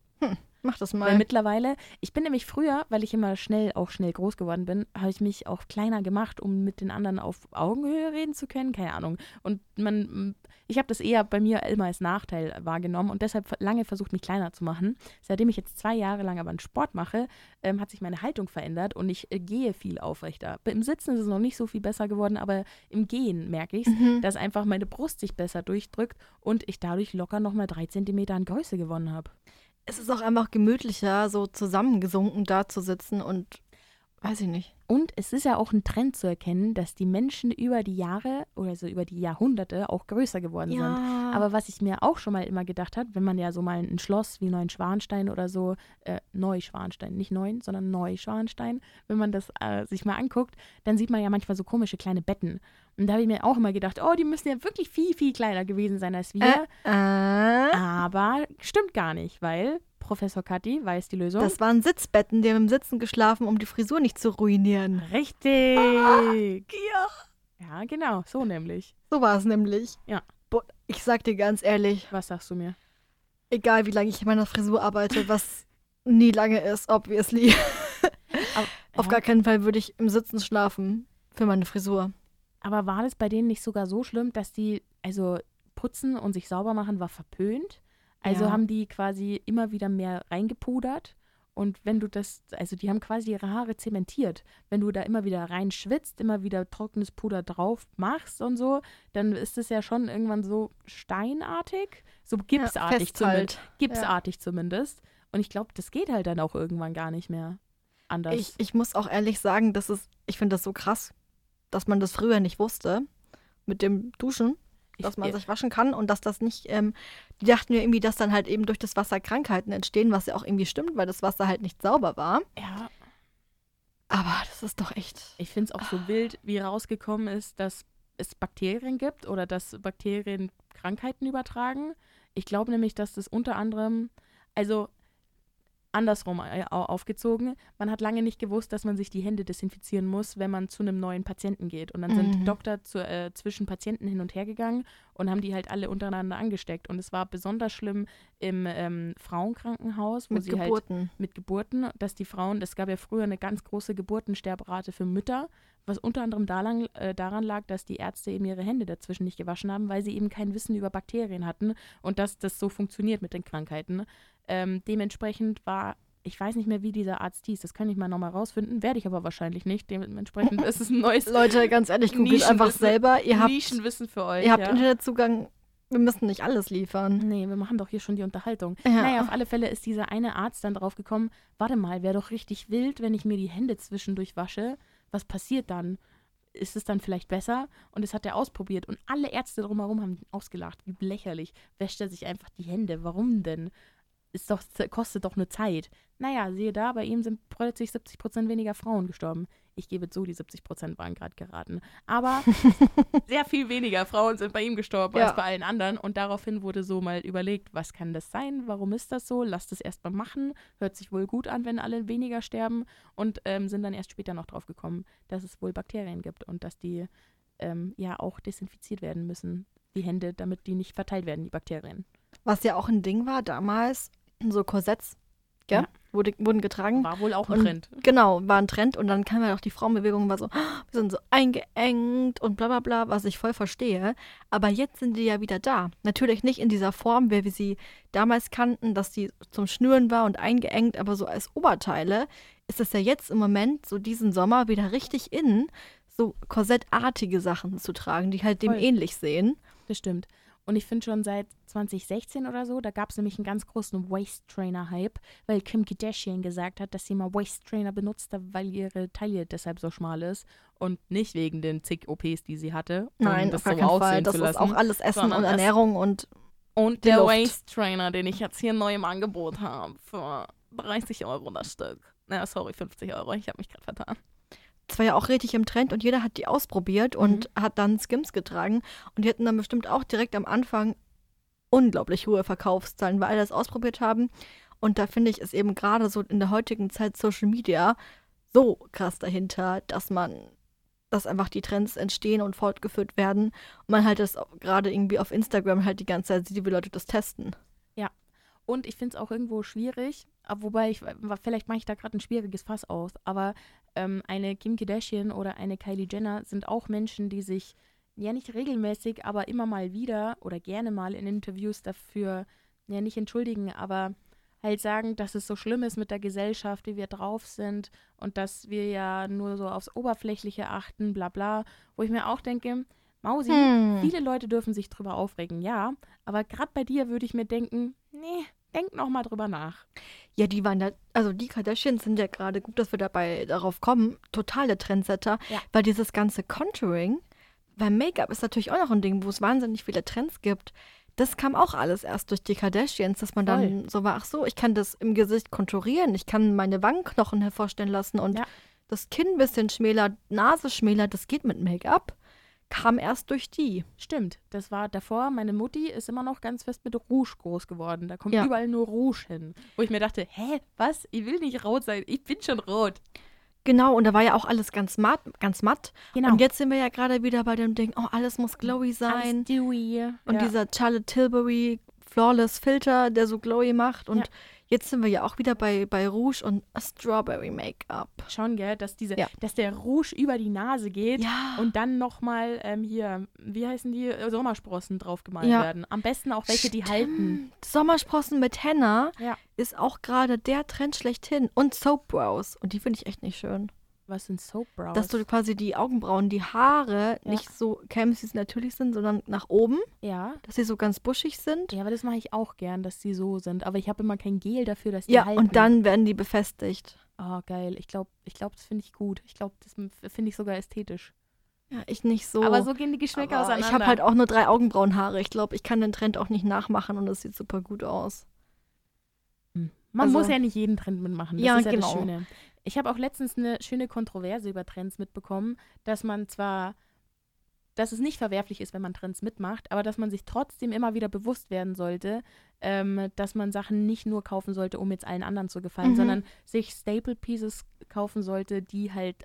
Mach das Weil mal. mittlerweile, ich bin nämlich früher, weil ich immer schnell, auch schnell groß geworden bin, habe ich mich auch kleiner gemacht, um mit den anderen auf Augenhöhe reden zu können. Keine Ahnung. Und man, ich habe das eher bei mir immer als Nachteil wahrgenommen und deshalb lange versucht, mich kleiner zu machen. Seitdem ich jetzt zwei Jahre lang aber einen Sport mache, ähm, hat sich meine Haltung verändert und ich äh, gehe viel aufrechter. Im Sitzen ist es noch nicht so viel besser geworden, aber im Gehen merke ich es, Mhm. dass einfach meine Brust sich besser durchdrückt und ich dadurch locker nochmal drei Zentimeter an Größe gewonnen habe. Es ist auch einfach gemütlicher, so zusammengesunken da zu sitzen und Weiß ich nicht. Und es ist ja auch ein Trend zu erkennen, dass die Menschen über die Jahre oder so über die Jahrhunderte auch größer geworden sind. Aber was ich mir auch schon mal immer gedacht habe, wenn man ja so mal ein Schloss wie Neuschwanstein oder so, äh, Neuschwanstein, nicht Neuen, sondern Neuschwanstein, wenn man das äh, sich mal anguckt, dann sieht man ja manchmal so komische kleine Betten. Und da habe ich mir auch immer gedacht, oh, die müssen ja wirklich viel, viel kleiner gewesen sein als wir. Äh, äh. Aber stimmt gar nicht, weil Professor Kathi weiß die Lösung. Das waren Sitzbetten, die haben im Sitzen geschlafen, um die Frisur nicht zu ruinieren. Richtig. Ah, ja. Ja, genau, so nämlich. So war es nämlich. Ja. Boah, ich sag dir ganz ehrlich, Was sagst du mir? egal wie lange ich in meiner Frisur arbeite, was nie lange ist, obviously. Aber, Auf ja, gar keinen Fall würde ich im Sitzen schlafen für meine Frisur. Aber war das bei denen nicht sogar so schlimm, dass die, also putzen und sich sauber machen war verpönt? Also Ja. haben die quasi immer wieder mehr reingepudert? Und wenn du das, also die haben quasi ihre Haare zementiert. Wenn du da immer wieder rein schwitzt, immer wieder trockenes Puder drauf machst und so, dann ist es ja schon irgendwann so steinartig, so gipsartig fest zumindest. Gipsartig zumindest. Und ich glaube, das geht halt dann auch irgendwann gar nicht mehr anders. Ich, ich muss auch ehrlich sagen, das ist, ich finde das so krass, dass man das früher nicht wusste mit dem Duschen, dass man sich waschen kann und dass das nicht, ähm, die dachten ja irgendwie, dass dann halt eben durch das Wasser Krankheiten entstehen, was ja auch irgendwie stimmt, weil das Wasser halt nicht sauber war. ja, Aber das ist doch echt. Ich finde es auch so wild, wie rausgekommen ist, dass es Bakterien gibt oder dass Bakterien Krankheiten übertragen. Ich glaube nämlich, dass das unter anderem, also andersrum äh, au- aufgezogen, man hat lange nicht gewusst, dass man sich die Hände desinfizieren muss, wenn man zu einem neuen Patienten geht. Und dann sind Mhm. Doktor zu, äh, zwischen Patienten hin und her gegangen und haben die halt alle untereinander angesteckt. Und es war besonders schlimm im ähm, Frauenkrankenhaus, wo Mit sie halt Geburten. mit Geburten, dass die Frauen, es gab ja früher eine ganz große Geburtensterberate für Mütter, was unter anderem daran, äh, daran lag, dass die Ärzte eben ihre Hände dazwischen nicht gewaschen haben, weil sie eben kein Wissen über Bakterien hatten und dass das so funktioniert mit den Krankheiten. Ähm, dementsprechend war, ich weiß nicht mehr, wie dieser Arzt hieß, das kann ich mal nochmal rausfinden, werde ich aber wahrscheinlich nicht. Dementsprechend ist es ein neues Leute, ganz ehrlich, googelt einfach selber. Ihr habt, Nischenwissen für euch. ihr habt ja. Internetzugang. Wir müssen nicht alles liefern. Nee, wir machen doch hier schon die Unterhaltung. Ja. Naja, auf alle Fälle ist dieser eine Arzt dann drauf gekommen, warte mal, wäre doch richtig wild, wenn ich mir die Hände zwischendurch wasche. Was passiert dann? Ist es dann vielleicht besser? Und das hat er ausprobiert. Und alle Ärzte drumherum haben ihn ausgelacht. Wie lächerlich. Wäscht er sich einfach die Hände. Warum denn? Ist doch, kostet doch nur Zeit. Naja, siehe da, bei ihm sind plötzlich 70 Prozent weniger Frauen gestorben. Ich gebe zu, die 70 Prozent waren gerade geraten. Aber sehr viel weniger Frauen sind bei ihm gestorben Ja. als bei allen anderen. Und daraufhin wurde so mal überlegt, was kann das sein? Warum ist das so? Lasst es erst mal machen. Hört sich wohl gut an, wenn alle weniger sterben. Und ähm, sind dann erst später noch drauf gekommen, dass es wohl Bakterien gibt und dass die ähm, ja auch desinfiziert werden müssen, die Hände, damit die nicht verteilt werden, die Bakterien. Was ja auch ein Ding war damals, so Korsetts, gell? Ja. Wurde, wurden getragen. War wohl auch ein Und- Trend. Genau, war ein Trend und dann kam ja auch die Frauenbewegung und war so, "Ah, wir sind so eingeengt und bla bla bla, was ich voll verstehe. Aber jetzt sind die ja wieder da. Natürlich nicht in dieser Form, wie wir sie damals kannten, dass die zum Schnüren war und eingeengt, aber so als Oberteile ist es ja jetzt im Moment so diesen Sommer wieder richtig in, so korsettartige Sachen zu tragen, die halt dem Voll. ähnlich sehen. Das stimmt. Und ich finde schon seit 2016 oder so, da gab es nämlich einen ganz großen Waist-Trainer-Hype, weil Kim Kardashian gesagt hat, dass sie mal Waist-Trainer benutzt hat, weil ihre Taille deshalb so schmal ist und nicht wegen den zig OPs, die sie hatte, um Nein, das auf so aussehen Fall. Das zu ist lassen. auch alles Essen und Ernährung und Und der Luft. Waist-Trainer, den ich jetzt hier neu im Angebot habe, für 30 Euro das Stück. Na, sorry, 50 Euro, ich habe mich gerade vertan. Es war ja auch richtig im Trend und jeder hat die ausprobiert und hat dann Skims getragen. Und die hatten dann bestimmt auch direkt am Anfang unglaublich hohe Verkaufszahlen, weil alle das ausprobiert haben. Und da finde ich es eben gerade so in der heutigen Zeit Social Media so krass dahinter, dass man, dass einfach die Trends entstehen und fortgeführt werden. Und man halt das gerade irgendwie auf Instagram halt die ganze Zeit sieht, wie Leute das testen. Und ich finde es auch irgendwo schwierig, aber wobei ich, vielleicht mache ich da gerade ein schwieriges Fass aus, aber ähm, eine Kim Kardashian oder eine Kylie Jenner sind auch Menschen, die sich ja nicht regelmäßig, aber immer mal wieder oder gerne mal in Interviews dafür, ja nicht entschuldigen, aber halt sagen, dass es so schlimm ist mit der Gesellschaft, wie wir drauf sind und dass wir ja nur so aufs Oberflächliche achten, bla bla, wo ich mir auch denke, Mausi, Hm. Viele Leute dürfen sich drüber aufregen, ja. Aber gerade bei dir würde ich mir denken, nee, denkt noch mal drüber nach. Ja, die waren da, also die Kardashians sind ja gerade gut, dass wir dabei darauf kommen, totale Trendsetter, Ja. weil dieses ganze Contouring, weil Make-up ist natürlich auch noch ein Ding, wo es wahnsinnig viele Trends gibt. Das kam auch alles erst durch die Kardashians, dass man dann so war, ach so, ich kann das im Gesicht konturieren, ich kann meine Wangenknochen hervorstellen lassen und Ja. das Kinn ein bisschen schmäler, Nase schmäler, das geht mit Make-up. Kam erst durch die. Stimmt, das war davor, meine Mutti ist immer noch ganz fest mit Rouge groß geworden. Da kommt Ja. überall nur Rouge hin. Wo ich mir dachte, hä, was? Ich will nicht rot sein, ich bin schon rot. Genau, und da war ja auch alles ganz matt, ganz matt. Genau. Und jetzt sind wir ja gerade wieder bei dem Ding, oh, alles muss glowy sein. Alles dewy. Und ja. dieser Charlotte Tilbury Flawless Filter, der so glowy macht. Und Ja. Jetzt sind wir ja auch wieder bei, bei Rouge und Strawberry Make-up. Schon, gell, dass, diese, Ja. dass der Rouge über die Nase geht Ja. und dann nochmal ähm, hier, wie heißen die, Sommersprossen draufgemalt Ja. werden. Am besten auch welche, die halten. Stimmt. Sommersprossen mit Henna ist auch gerade der Trend schlechthin. Und Soap Brows. Und die finde ich echt nicht schön. Was sind Soap Brows? Dass du quasi die Augenbrauen, die Haare Ja. nicht so kämen, wie sie natürlich sind, sondern nach oben. ja. Dass sie so ganz buschig sind. Ja, aber das mache ich auch gern, dass die so sind. Aber ich habe immer kein Gel dafür, dass die Ja, halten. und dann werden die befestigt. Oh, geil. Ich glaube, ich glaub, das finde ich gut. Ich glaube, das finde ich sogar ästhetisch. Ja, ich nicht so. Aber so gehen die Geschmäcker Aber auseinander. Ich habe halt auch nur drei Augenbrauenhaare. Ich glaube, ich kann den Trend auch nicht nachmachen und es sieht super gut aus. Man also- muss ja nicht jeden Trend mitmachen. Das Ja, ist ja genau. das Schöne. Ich habe auch letztens eine schöne Kontroverse über Trends mitbekommen, dass man zwar, dass es nicht verwerflich ist, wenn man Trends mitmacht, aber dass man sich trotzdem immer wieder bewusst werden sollte, ähm, dass man Sachen nicht nur kaufen sollte, um jetzt allen anderen zu gefallen, Mhm. sondern sich Staple Pieces kaufen sollte, die halt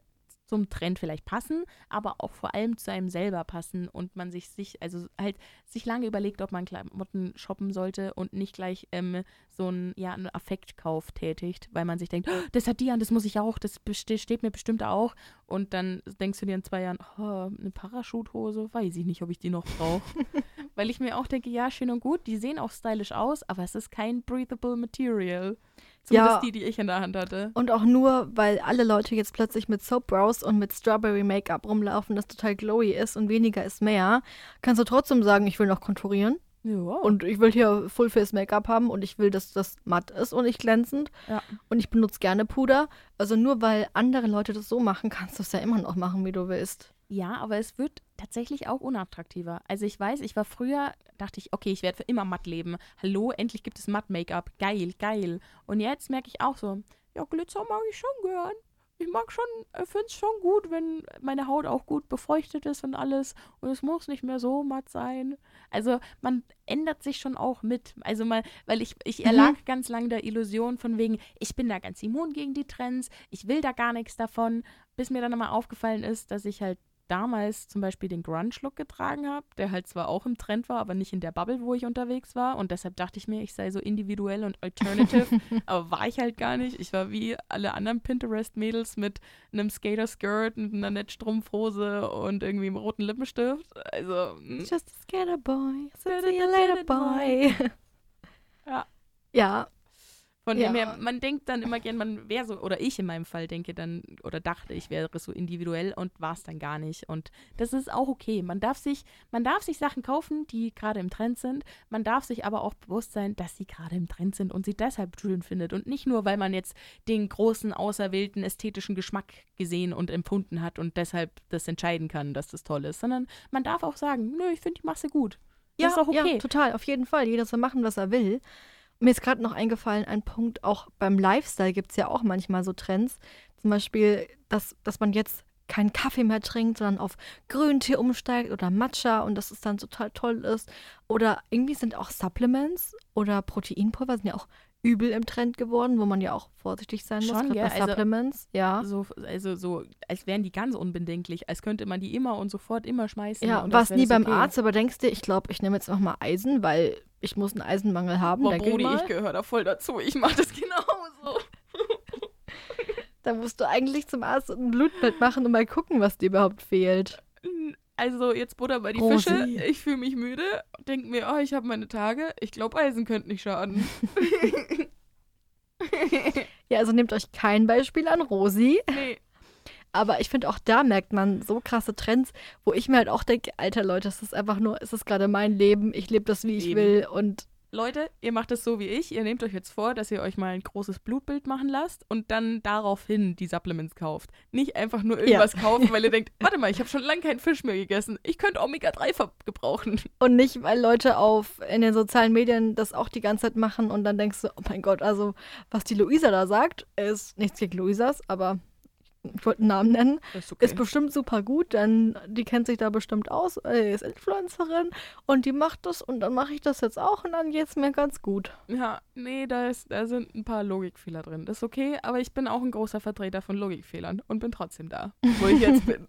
zum Trend vielleicht passen, aber auch vor allem zu einem selber passen und man sich, sich also halt sich lange überlegt, ob man Klamotten shoppen sollte und nicht gleich ähm, so einen, ja, einen Affektkauf tätigt, weil man sich denkt, "Oh, das hat die an, das muss ich auch, das steht mir bestimmt auch. Und dann denkst du dir in zwei Jahren, oh, eine Parachuthose, weiß ich nicht, ob ich die noch brauche. weil ich mir auch denke, ja, schön und gut, die sehen auch stylisch aus, aber es ist kein breathable Material. Zumindest Ja. die, die ich in der Hand hatte. Und auch nur, weil alle Leute jetzt plötzlich mit Soap Brows und mit Strawberry Make-up rumlaufen, das total glowy ist und weniger ist mehr, kannst du trotzdem sagen, ich will noch konturieren Ja. und ich will hier Full Face Make-up haben und ich will, dass das matt ist und nicht glänzend Ja. und ich benutze gerne Puder. Also nur weil andere Leute das so machen, kannst du es ja immer noch machen, wie du willst. Ja, aber es wird tatsächlich auch unattraktiver. Also ich weiß, ich war früher, dachte ich, okay, ich werde für immer matt leben. Hallo, endlich gibt es Matt-Make-up. Geil, geil. Und jetzt merke ich auch so, ja, Glitzer mag ich schon gern. Ich mag schon, finde es schon gut, wenn meine Haut auch gut befeuchtet ist und alles. Und es muss nicht mehr so matt sein. Also man ändert sich schon auch mit. Also mal, weil ich, ich Mhm. erlag ganz lang der Illusion von wegen, ich bin da ganz immun gegen die Trends, ich will da gar nichts davon, bis mir dann mal aufgefallen ist, dass ich halt damals zum Beispiel den Grunge-Look getragen habe, der halt zwar auch im Trend war, aber nicht in der Bubble, wo ich unterwegs war. Und deshalb dachte ich mir, ich sei so individuell und alternative. aber war ich halt gar nicht. Ich war wie alle anderen Pinterest-Mädels mit einem Skater-Skirt und einer Netzstrumpfhose und irgendwie einem roten Lippenstift. Also, hm. Just a skater boy, so see you later boy. Ja. Ja, Von Ja. dem her, man denkt dann immer gern, man wäre so, oder ich in meinem Fall denke dann, oder dachte, ich wäre so individuell und war es dann gar nicht. Und das ist auch okay. Man darf sich, man darf sich Sachen kaufen, die gerade im Trend sind. Man darf sich aber auch bewusst sein, dass sie gerade im Trend sind und sie deshalb schön findet. Und nicht nur, weil man jetzt den großen, auserwählten ästhetischen Geschmack gesehen und empfunden hat und deshalb das entscheiden kann, dass das toll ist, sondern man darf auch sagen, nö, ich finde die Masse gut. Ja, Das ist auch okay. ja, total, auf jeden Fall. Jeder soll machen, was er will. Mir ist gerade noch eingefallen, ein Punkt, auch beim Lifestyle gibt es ja auch manchmal so Trends. Zum Beispiel, dass, dass man jetzt keinen Kaffee mehr trinkt, sondern auf Grüntee umsteigt oder Matcha und dass es dann total toll ist. Oder irgendwie sind auch Supplements oder Proteinpulver sind ja auch übel im Trend geworden, wo man ja auch vorsichtig sein muss, Schon, gell? bei Also- Supplements. Ja. So, also so, als wären die ganz unbedenklich, als könnte man die immer und sofort immer schmeißen. Ja, und warst nie wäre beim okay. Arzt, aber denkst dir, ich glaube, ich nehme jetzt noch mal Eisen, weil ich muss einen Eisenmangel haben. Boah, Brudi, ich gehöre da voll dazu. Ich mache das genauso. Da musst du eigentlich zum Arzt und ein Blutbild machen und mal gucken, was dir überhaupt fehlt. Also jetzt Butter bei die Rosi. Fische. Ich fühle mich müde, denke mir, oh, ich habe meine Tage. Ich glaube, Eisen könnte nicht schaden. Ja, also nehmt euch kein Beispiel an Rosi. nee. Aber ich finde auch da merkt man so krasse Trends, wo ich mir halt auch denke, alter Leute, das ist einfach nur, es ist gerade mein Leben, ich lebe das, wie ich Eben. will und Leute, ihr macht es so wie ich. Ihr nehmt euch jetzt vor, dass ihr euch mal ein großes Blutbild machen lasst und dann daraufhin die Supplements kauft. Nicht einfach nur irgendwas ja. kaufen, weil ihr denkt, warte mal, ich habe schon lange keinen Fisch mehr gegessen. Ich könnte Omega-3 gebrauchen. Und nicht, weil Leute auf in den sozialen Medien das auch die ganze Zeit machen und dann denkst du, oh mein Gott, also was die Luisa da sagt, ist nichts gegen Luisas, aber ich wollte einen Namen nennen, ist, okay. ist, bestimmt super gut, denn die kennt sich da bestimmt aus, äh, ist Influencerin und die macht das und dann mache ich das jetzt auch und dann geht es mir ganz gut. Ja, nee, da, ist, da sind ein paar Logikfehler drin. Das ist okay, aber ich bin auch ein großer Vertreter von Logikfehlern und bin trotzdem da, wo ich jetzt bin.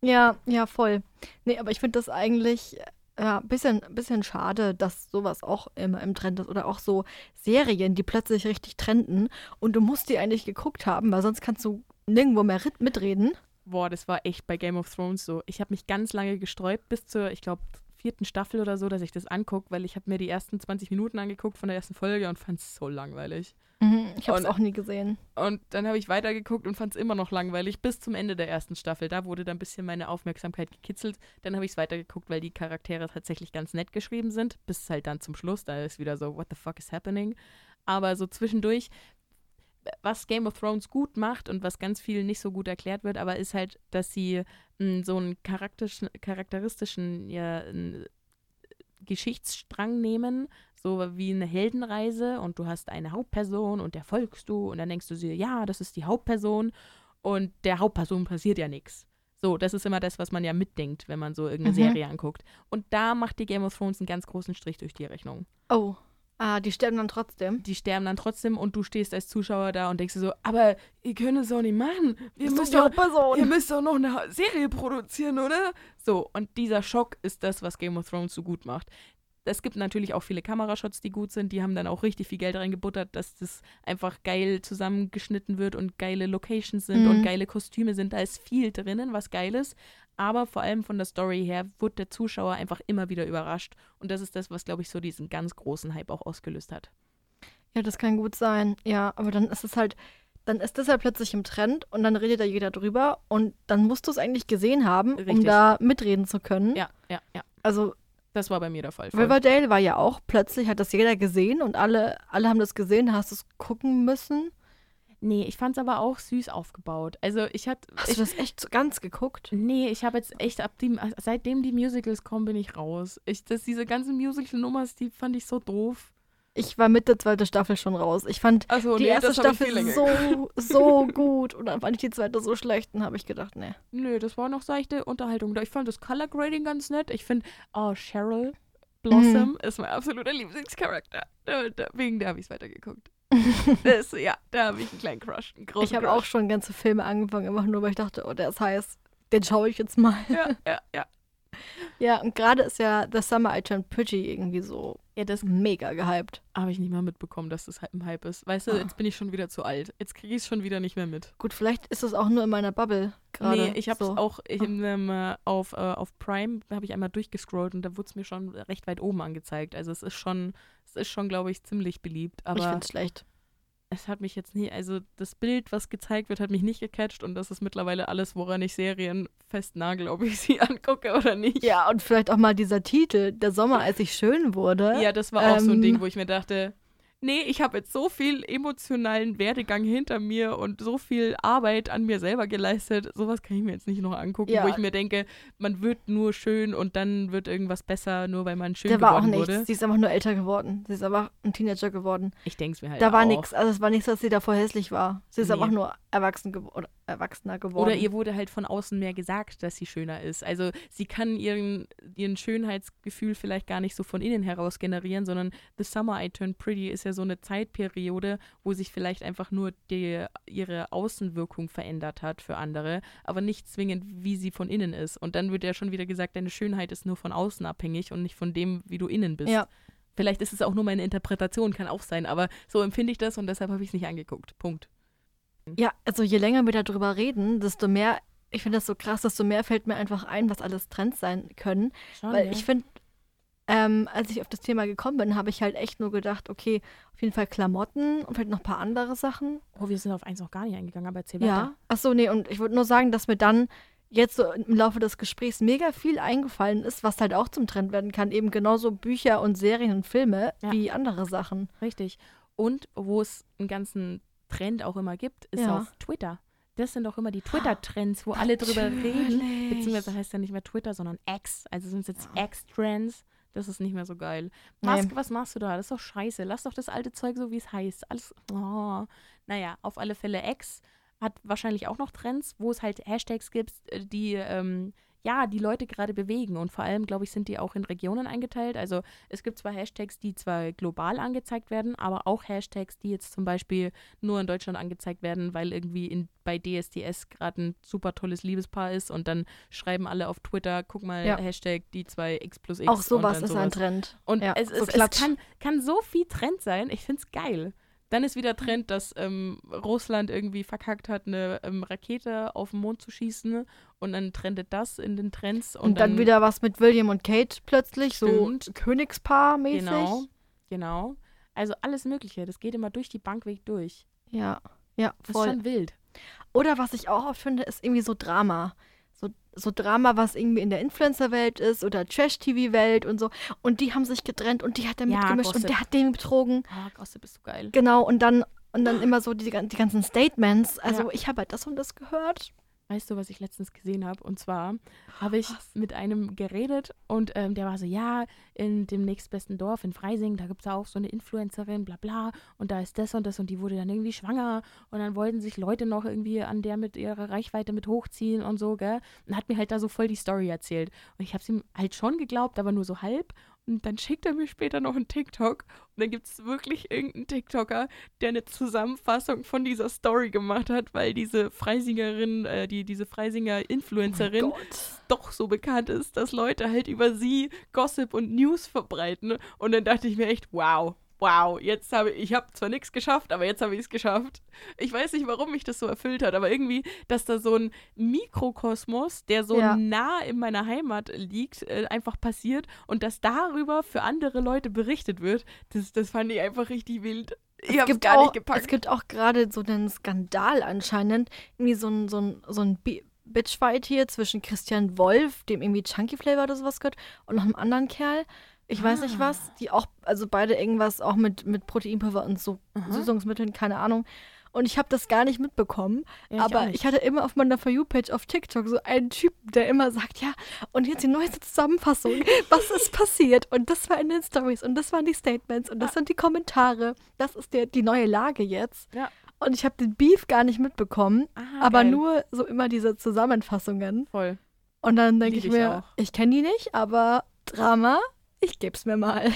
ja, ja, voll. Nee, aber ich finde das eigentlich ja, bisschen, bisschen schade, dass sowas auch immer im Trend ist. Oder auch so Serien, die plötzlich richtig trenden und du musst die eigentlich geguckt haben, weil sonst kannst du nirgendwo mehr mitreden. Boah, das war echt bei Game of Thrones so. Ich habe mich ganz lange gesträubt bis zur, ich glaube, vierten Staffel oder so, dass ich das angucke, weil ich habe mir die ersten 20 Minuten angeguckt von der ersten Folge und fand es so langweilig. Mhm, ich habe es auch nie gesehen. Und dann habe ich weitergeguckt und fand es immer noch langweilig bis zum Ende der ersten Staffel. Da wurde dann ein bisschen meine Aufmerksamkeit gekitzelt. Dann habe ich es weitergeguckt, weil die Charaktere tatsächlich ganz nett geschrieben sind. Bis halt dann zum Schluss, da ist wieder so, what the fuck is happening? Aber so zwischendurch was Game of Thrones gut macht und was ganz viel nicht so gut erklärt wird, aber ist halt, dass sie mh, so einen charakteristischen ja, einen Geschichtsstrang nehmen, so wie eine Heldenreise und du hast eine Hauptperson und der folgst du und dann denkst du dir, ja, das ist die Hauptperson und der Hauptperson passiert ja nichts. So, das ist immer das, was man ja mitdenkt, wenn man so irgendeine mhm. Serie anguckt. Und da macht die Game of Thrones einen ganz großen Strich durch die Rechnung. Oh, Ah, die sterben dann trotzdem. Die sterben dann trotzdem und du stehst als Zuschauer da und denkst dir so, aber ihr könnt es doch nicht machen. Ihr müsst, doch, ihr müsst doch noch eine Serie produzieren, oder? So, und dieser Schock ist das, was Game of Thrones so gut macht. Es gibt natürlich auch viele Kamerashots, die gut sind. Die haben dann auch richtig viel Geld reingebuttert, dass das einfach geil zusammengeschnitten wird und geile Locations sind mhm. und geile Kostüme sind. Da ist viel drinnen, was geil ist aber vor allem von der Story her wird der Zuschauer einfach immer wieder überrascht. Und das ist das, was, glaube ich, so diesen ganz großen Hype auch ausgelöst hat. Ja, das kann gut sein. Ja, aber dann ist es halt, dann ist das ja plötzlich im Trend und dann redet da jeder drüber und dann musst du es eigentlich gesehen haben, Richtig. um da mitreden zu können. Ja, ja, ja. Also. Das war bei mir der Fall. Riverdale war ja auch, plötzlich hat das jeder gesehen und alle, alle haben das gesehen, hast es gucken müssen. Nee, ich fand es aber auch süß aufgebaut. Also ich hatte. Hast ich, du das echt so ganz geguckt? Nee, ich habe jetzt echt ab dem, seitdem die Musicals kommen, bin ich raus. Ich, das, diese ganzen Musical-Nummers, die fand ich so doof. Ich war mit der zweiten Staffel schon raus. Ich fand so, die nee, erste Staffel so, so gut und dann fand ich die zweite so schlecht und habe ich gedacht, nee. Nö, das war noch seichte Unterhaltung. Ich fand das Color Grading ganz nett. Ich finde, oh, Cheryl Blossom mhm. ist mein absoluter Lieblingscharakter. Wegen der habe ich es weitergeguckt. das, ja, da habe ich einen kleinen Crush. Einen ich habe auch schon ganze Filme angefangen, einfach nur, weil ich dachte, oh, der ist heiß. Den schaue ich jetzt mal. Ja, ja, ja. Ja, und gerade ist ja The Summer I Turned Pretty irgendwie so ja, das mega gehypt. Habe ich nicht mal mitbekommen, dass das ein Hype ist. Weißt du, ah. jetzt bin ich schon wieder zu alt. Jetzt kriege ich es schon wieder nicht mehr mit. Gut, vielleicht ist es auch nur in meiner Bubble gerade. Nee, ich habe es so. auch ich, ähm, auf, äh, auf Prime, habe ich einmal durchgescrollt und da wurde es mir schon recht weit oben angezeigt. Also es ist schon, es ist schon, glaube ich, ziemlich beliebt. Aber ich finde es schlecht es hat mich jetzt nie, also das Bild, was gezeigt wird, hat mich nicht gecatcht und das ist mittlerweile alles, woran ich Serien festnagel, ob ich sie angucke oder nicht. Ja, und vielleicht auch mal dieser Titel, der Sommer, als ich schön wurde. Ja, das war auch ähm, so ein Ding, ähm, wo ich mir dachte, nee, ich habe jetzt so viel emotionalen Werdegang hinter mir und so viel Arbeit an mir selber geleistet, sowas kann ich mir jetzt nicht noch angucken, ja. wo ich mir denke, man wird nur schön und dann wird irgendwas besser, nur weil man schön Der war auch nichts. Wurde. Sie ist einfach nur älter geworden. Sie ist einfach ein Teenager geworden. Ich denke es mir halt Da war nichts. Also es war nichts, dass sie davor hässlich war. Sie ist nee. einfach nur erwachsen geworden erwachsener geworden. Oder ihr wurde halt von außen mehr gesagt, dass sie schöner ist. Also sie kann ihren, ihren Schönheitsgefühl vielleicht gar nicht so von innen heraus generieren, sondern The Summer I Turned Pretty ist ja so eine Zeitperiode, wo sich vielleicht einfach nur die, ihre Außenwirkung verändert hat für andere, aber nicht zwingend, wie sie von innen ist. Und dann wird ja schon wieder gesagt, deine Schönheit ist nur von außen abhängig und nicht von dem, wie du innen bist. Ja. Vielleicht ist es auch nur meine Interpretation, kann auch sein, aber so empfinde ich das und deshalb habe ich es nicht angeguckt. Punkt. Ja, also je länger wir darüber reden, desto mehr, ich finde das so krass, desto mehr fällt mir einfach ein, was alles Trends sein können. Schon, Weil ja. ich finde, ähm, als ich auf das Thema gekommen bin, habe ich halt echt nur gedacht, okay, auf jeden Fall Klamotten und vielleicht noch ein paar andere Sachen. Oh, wir sind auf eins noch gar nicht eingegangen, aber erzähl weiter. Ja, achso, nee, und ich würde nur sagen, dass mir dann jetzt so im Laufe des Gesprächs mega viel eingefallen ist, was halt auch zum Trend werden kann. Eben genauso Bücher und Serien und Filme Ja. wie andere Sachen. Richtig. Und wo es einen ganzen Trend auch immer gibt, ist Ja. auf Twitter. Das sind doch immer die Twitter-Trends, wo alle drüber reden. Beziehungsweise heißt ja nicht mehr Twitter, sondern X. Also sind es jetzt X-Trends. Das ist nicht mehr so geil. Nee. Maske, was machst du da? Das ist doch scheiße. Lass doch das alte Zeug so, wie es heißt. Alles. Oh. Naja, auf alle Fälle X hat wahrscheinlich auch noch Trends, wo es halt Hashtags gibt, äh, die ähm, ja die Leute gerade bewegen. Und vor allem, glaube ich, sind die auch in Regionen eingeteilt. Also es gibt zwar Hashtags, die zwar global angezeigt werden, aber auch Hashtags, die jetzt zum Beispiel nur in Deutschland angezeigt werden, weil irgendwie in, bei DSDS gerade ein super tolles Liebespaar ist und dann schreiben alle auf Twitter, guck mal, Ja. Hashtag die zwei X plus X. Auch sowas ist ein Trend. und Ja, es, so es, es kann, kann so viel Trend sein. Ich finde es geil. Dann ist wieder Trend, dass ähm, Russland irgendwie verkackt hat, eine ähm, Rakete auf den Mond zu schießen. Und dann trendet das in den Trends. Und, Und, dann, wieder was mit William und Kate plötzlich, Stimmt. so Königspaar-mäßig. Genau, genau. Also alles Mögliche. Das geht immer durch die Bankweg durch. Ja, ja, Das voll. ist schon wild. Oder was ich auch oft finde, ist irgendwie so Drama. So, so Drama, was irgendwie in der Influencer-Welt ist oder Trash-TV-Welt und so. Und die haben sich getrennt und die hat er Ja, mitgemischt Gossip. und der hat den betrogen. Ah, Gossip bist du geil. Genau, und dann, und dann immer so die, gan- die ganzen Statements. Also Ja. ich habe halt das und das gehört. Weißt du, was ich letztens gesehen habe? Und zwar habe ich mit einem geredet und ähm, der war so, ja, in dem nächstbesten Dorf in Freising, da gibt es auch so eine Influencerin, bla bla, und da ist das und das und die wurde dann irgendwie schwanger und dann wollten sich Leute noch irgendwie an der mit ihrer Reichweite mit hochziehen und so, gell? Und hat mir halt da so voll die Story erzählt. Und ich habe es ihm halt schon geglaubt, aber nur so halb. Und dann schickt er mir später noch einen TikTok. Und dann gibt es wirklich irgendeinen TikToker, der eine Zusammenfassung von dieser Story gemacht hat, weil diese Freisingerin, äh, die, diese Freisinger Influencerin Oh doch so bekannt ist, dass Leute halt über sie Gossip und News verbreiten. Und dann dachte ich mir echt, wow, wow, jetzt habe ich, ich habe zwar nichts geschafft, aber jetzt habe ich es geschafft. Ich weiß nicht, warum mich das so erfüllt hat, aber irgendwie, dass da so ein Mikrokosmos, der so Ja. nah in meiner Heimat liegt, äh, einfach passiert und dass darüber für andere Leute berichtet wird, das, das fand ich einfach richtig wild. Ich gibt, gar auch, nicht gepackt. es gibt auch gerade so einen Skandal anscheinend. Irgendwie so ein, so ein, so ein Bi- Bitchfight hier zwischen Christian Wolf, dem irgendwie Chunky Flavor oder sowas gehört, und noch einem anderen Kerl. Ich weiß nicht Ah. was, die auch, also beide irgendwas auch mit, mit Proteinpulver und so Aha. Süßungsmitteln, keine Ahnung. Und ich habe das gar nicht mitbekommen. Ja, ich aber nicht. ich hatte immer auf meiner For You-Page auf TikTok so einen Typen, der immer sagt, ja, und jetzt die neueste Zusammenfassung, was ist passiert? Und das war in den Stories und das waren die Statements und das sind die Kommentare. Das ist der, die neue Lage jetzt. Ja. Und ich habe den Beef gar nicht mitbekommen, Aha, aber geil. nur so immer diese Zusammenfassungen. Voll. Und dann denke ich mir, auch. ich kenne die nicht, aber Drama, ich geb's mir mal.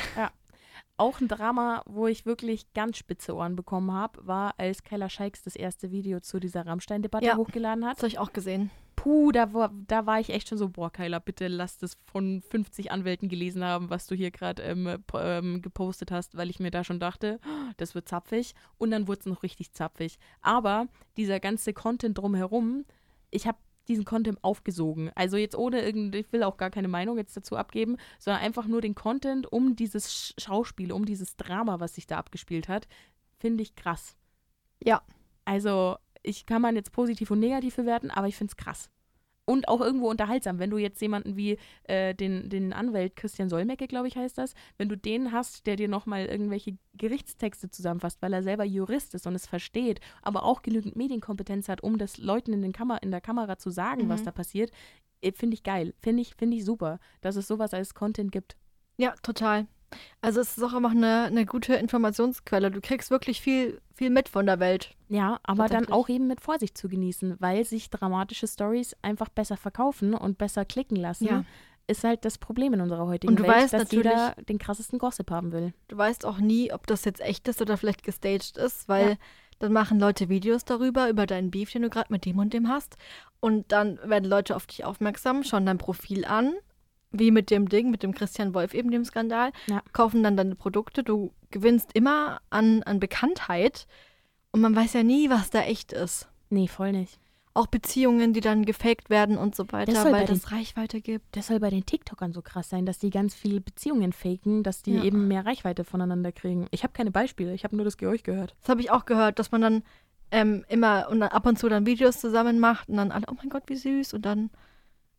Auch ein Drama, wo ich wirklich ganz spitze Ohren bekommen habe, war, als Kyla Scheiks das erste Video zu dieser Rammstein-Debatte Ja. hochgeladen Das hat. habe ich auch gesehen. Puh, da war, da war ich echt schon so, boah, Kyla, bitte lass das von 50 Anwälten gelesen haben, was du hier gerade ähm, ähm, gepostet hast, weil ich mir da schon dachte, "Oh, das wird zapfig. Und dann wurde es noch richtig zapfig. Aber dieser ganze Content drumherum, ich habe diesen Content aufgesogen. Also jetzt ohne irgend, ich will auch gar keine Meinung jetzt dazu abgeben, sondern einfach nur den Content um dieses Sch- Schauspiel, um dieses Drama, was sich da abgespielt hat, finde ich krass. Ja. Also, ich kann man jetzt positiv und negativ bewerten, aber ich finde es krass. Und auch irgendwo unterhaltsam, wenn du jetzt jemanden wie äh, den, den Anwalt Christian Solmecke, glaube ich, heißt das, wenn du den hast, der dir nochmal irgendwelche Gerichtstexte zusammenfasst, weil er selber Jurist ist und es versteht, aber auch genügend Medienkompetenz hat, um das Leuten in, den Kamer in der Kamera zu sagen, was Mhm. da passiert, äh, finde ich geil. Finde ich, finde ich super, dass es sowas als Content gibt. Ja, total. Also es ist auch einfach eine, eine gute Informationsquelle. Du kriegst wirklich viel, viel mit von der Welt. Ja, aber dann auch eben mit Vorsicht zu genießen, weil sich dramatische Stories einfach besser verkaufen und besser klicken lassen. Ja. Ist halt das Problem in unserer heutigen Und du Welt, weißt dass jeder den krassesten Gossip haben will. Du weißt auch nie, ob das jetzt echt ist oder vielleicht gestaged ist, weil Ja. dann machen Leute Videos darüber, über deinen Beef, den du gerade mit dem und dem hast. Und dann werden Leute auf dich aufmerksam, schauen dein Profil an, wie mit dem Ding, mit dem Christian Wolf eben, dem Skandal, Ja. kaufen dann deine Produkte. Du gewinnst immer an, an Bekanntheit und man weiß ja nie, was da echt ist. Nee, voll nicht. Auch Beziehungen, die dann gefaked werden und so weiter, bei weil den- das Reichweite gibt. Das soll bei den TikTokern so krass sein, dass die ganz viele Beziehungen faken, dass die Ja. eben mehr Reichweite voneinander kriegen. Ich habe keine Beispiele, ich habe nur das Geräusch gehört. Das habe ich auch gehört, dass man dann ähm, immer und dann ab und zu dann Videos zusammen macht und dann alle, oh mein Gott, wie süß. Und dann,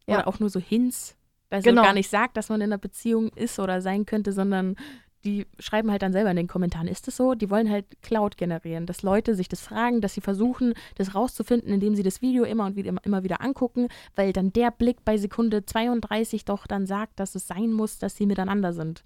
Ja. Oder auch nur so Hints. Also Genau. gar nicht sagt, dass man in einer Beziehung ist oder sein könnte, sondern die schreiben halt dann selber in den Kommentaren, ist es so? Die wollen halt Cloud generieren, dass Leute sich das fragen, dass sie versuchen, das rauszufinden, indem sie das Video immer und wieder, immer wieder angucken, weil dann der Blick bei Sekunde 32 doch dann sagt, dass es sein muss, dass sie miteinander sind.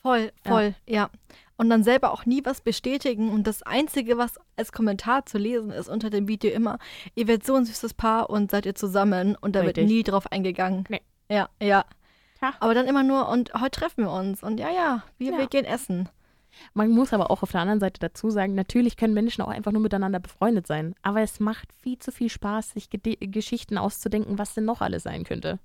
voll, Ja. voll, ja. Und dann selber auch nie was bestätigen. Und das Einzige, was als Kommentar zu lesen ist unter dem Video immer, ihr werdet so ein süßes Paar und seid ihr zusammen. Und da wird Richtig. nie drauf eingegangen. Nee. Ja, ja. Tja. Aber dann immer nur, und heute treffen wir uns. Und ja, ja, wir, Ja. wir gehen essen. Man muss aber auch auf der anderen Seite dazu sagen, natürlich können Menschen auch einfach nur miteinander befreundet sein. Aber es macht viel zu viel Spaß, sich Gede Geschichten auszudenken, was denn noch alles sein könnte.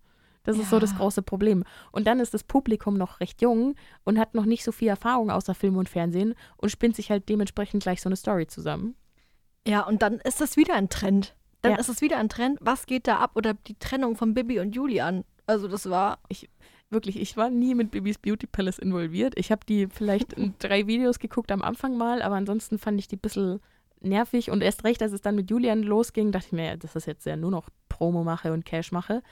Das ist so das Ja. große Problem. Und dann ist das Publikum noch recht jung und hat noch nicht so viel Erfahrung außer Film und Fernsehen und spinnt sich halt dementsprechend gleich so eine Story zusammen. Ja, und dann ist das wieder ein Trend. Dann Ja. ist es wieder ein Trend. Was geht da ab? Oder die Trennung von Bibi und Julian. Also das war, Wirklich, ich war nie mit Bibis Beauty Palace involviert. Ich habe die vielleicht in drei Videos geguckt am Anfang mal, aber ansonsten fand ich die ein bisschen nervig und erst recht, als es dann mit Julian losging, dachte ich mir, ja, das ist jetzt ja nur noch Promo mache und Cash mache.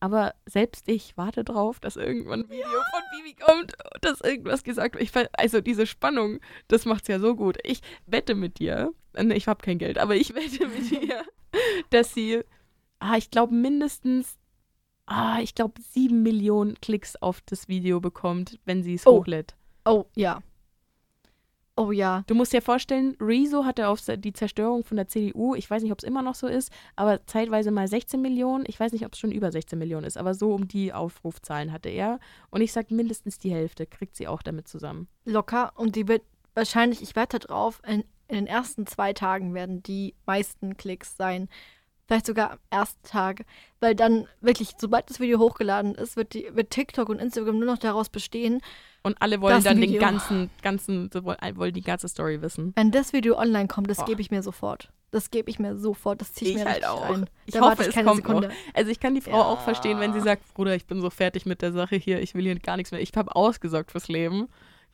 Aber selbst ich warte drauf, dass irgendwann ein Video von Bibi kommt, dass irgendwas gesagt wird. Ich, also diese Spannung, das macht's ja so gut. Ich wette mit dir, äh, nee, ich habe kein Geld, aber ich wette mit dir, dass sie, ah, ich glaube mindestens ah, ich glaube, sieben Millionen Klicks auf das Video bekommt, wenn sie es Oh. hochlädt. oh ja. Oh ja. Du musst dir vorstellen, Rezo hatte auf die Zerstörung von der CDU, ich weiß nicht, ob es immer noch so ist, aber zeitweise mal 16 Millionen. Ich weiß nicht, ob es schon über 16 Millionen ist, aber so um die Aufrufzahlen hatte er. Und ich sage, mindestens die Hälfte kriegt sie auch damit zusammen. Locker. Und die wird wahrscheinlich, ich wette drauf, in, in den ersten zwei Tagen werden die meisten Klicks sein. Vielleicht sogar am ersten Tag. Weil dann wirklich, sobald das Video hochgeladen ist, wird, die, wird TikTok und Instagram nur noch daraus bestehen, Und alle wollen dann den Video. ganzen, ganzen, sie wollen, die ganze Story wissen. Wenn das Video online kommt, das gebe ich mir sofort. Das gebe ich mir sofort. Das ziehe ich, Ich mir halt auch. rein. Ich Da hoffe, ich es keine kommt Sekunde. Also ich kann die Frau Ja. auch verstehen, wenn sie sagt, Bruder, ich bin so fertig mit der Sache hier, ich will hier gar nichts mehr, ich habe ausgesorgt fürs Leben.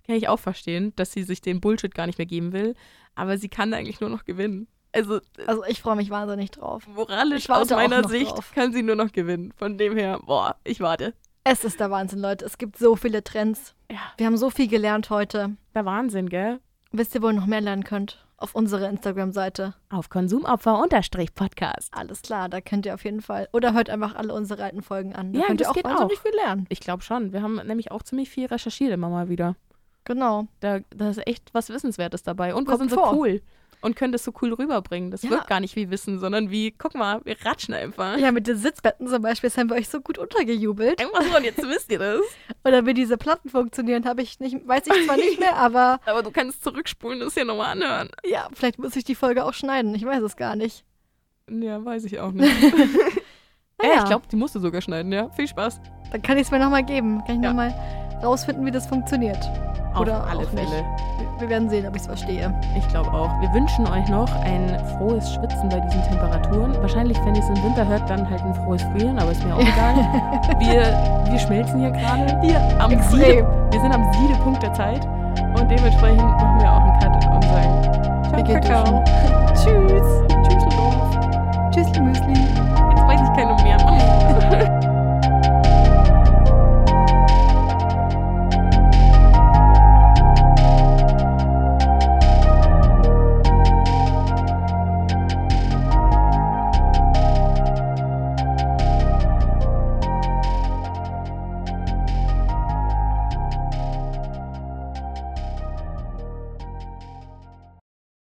Kann ich auch verstehen, dass sie sich den Bullshit gar nicht mehr geben will, aber sie kann eigentlich nur noch gewinnen. Also Also ich freue mich wahnsinnig drauf. moralisch aus meiner Sicht drauf. kann sie nur noch gewinnen. Von dem her, boah, ich warte. Es ist der Wahnsinn, Leute. Es gibt so viele Trends. Ja, Wir haben so viel gelernt heute. der Wahnsinn, gell? Wisst ihr, wo ihr noch mehr lernen könnt? Auf unserer Instagram-Seite. Auf Konsumopfer-Podcast. Alles klar, da könnt ihr auf jeden Fall. Oder hört einfach alle unsere alten Folgen an. Da Ja, könnt ihr das auch geht wahnsinnig auch. viel lernen. Ich glaube schon. Wir haben nämlich auch ziemlich viel recherchiert immer mal wieder. Genau. Da, da ist echt was Wissenswertes dabei. Und wir Kommt sind so vor. cool. Und können das so cool rüberbringen. Das Ja. wirkt gar nicht wie Wissen, sondern wie, guck mal, wir ratschen einfach. Ja, mit den Sitzbetten zum Beispiel, das haben wir euch so gut untergejubelt. Einfach so, und jetzt wisst ihr das. Oder wie diese Platten funktionieren, habe ich nicht, weiß ich zwar nicht mehr, aber Aber du kannst zurückspulen, das hier nochmal anhören. ja, vielleicht muss ich die Folge auch schneiden. Ich weiß es gar nicht. Ja, weiß ich auch nicht. Naja, Ja, ich glaube, die musst du sogar schneiden, ja. Viel Spaß. Dann kann ich es mir nochmal geben. Kann ich ja. nochmal rausfinden, wie das funktioniert. Auf Oder alle Fälle. Nicht. Wir werden sehen, ob ich es verstehe. Ich glaube auch. Wir wünschen euch noch ein frohes Schwitzen bei diesen Temperaturen. Wahrscheinlich, wenn ihr es im Winter hört, dann halt ein frohes Frieren, aber ist mir auch egal. wir, wir schmelzen hier gerade. Hier am extrem. Siede, wir sind am Siedepunkt der Zeit und dementsprechend machen wir auch einen Cut und sagen Ciao, wir Kakao. Tschüss. Tschüss, Dorf. Tschüss, Müsli. Jetzt weiß ich keine mehr.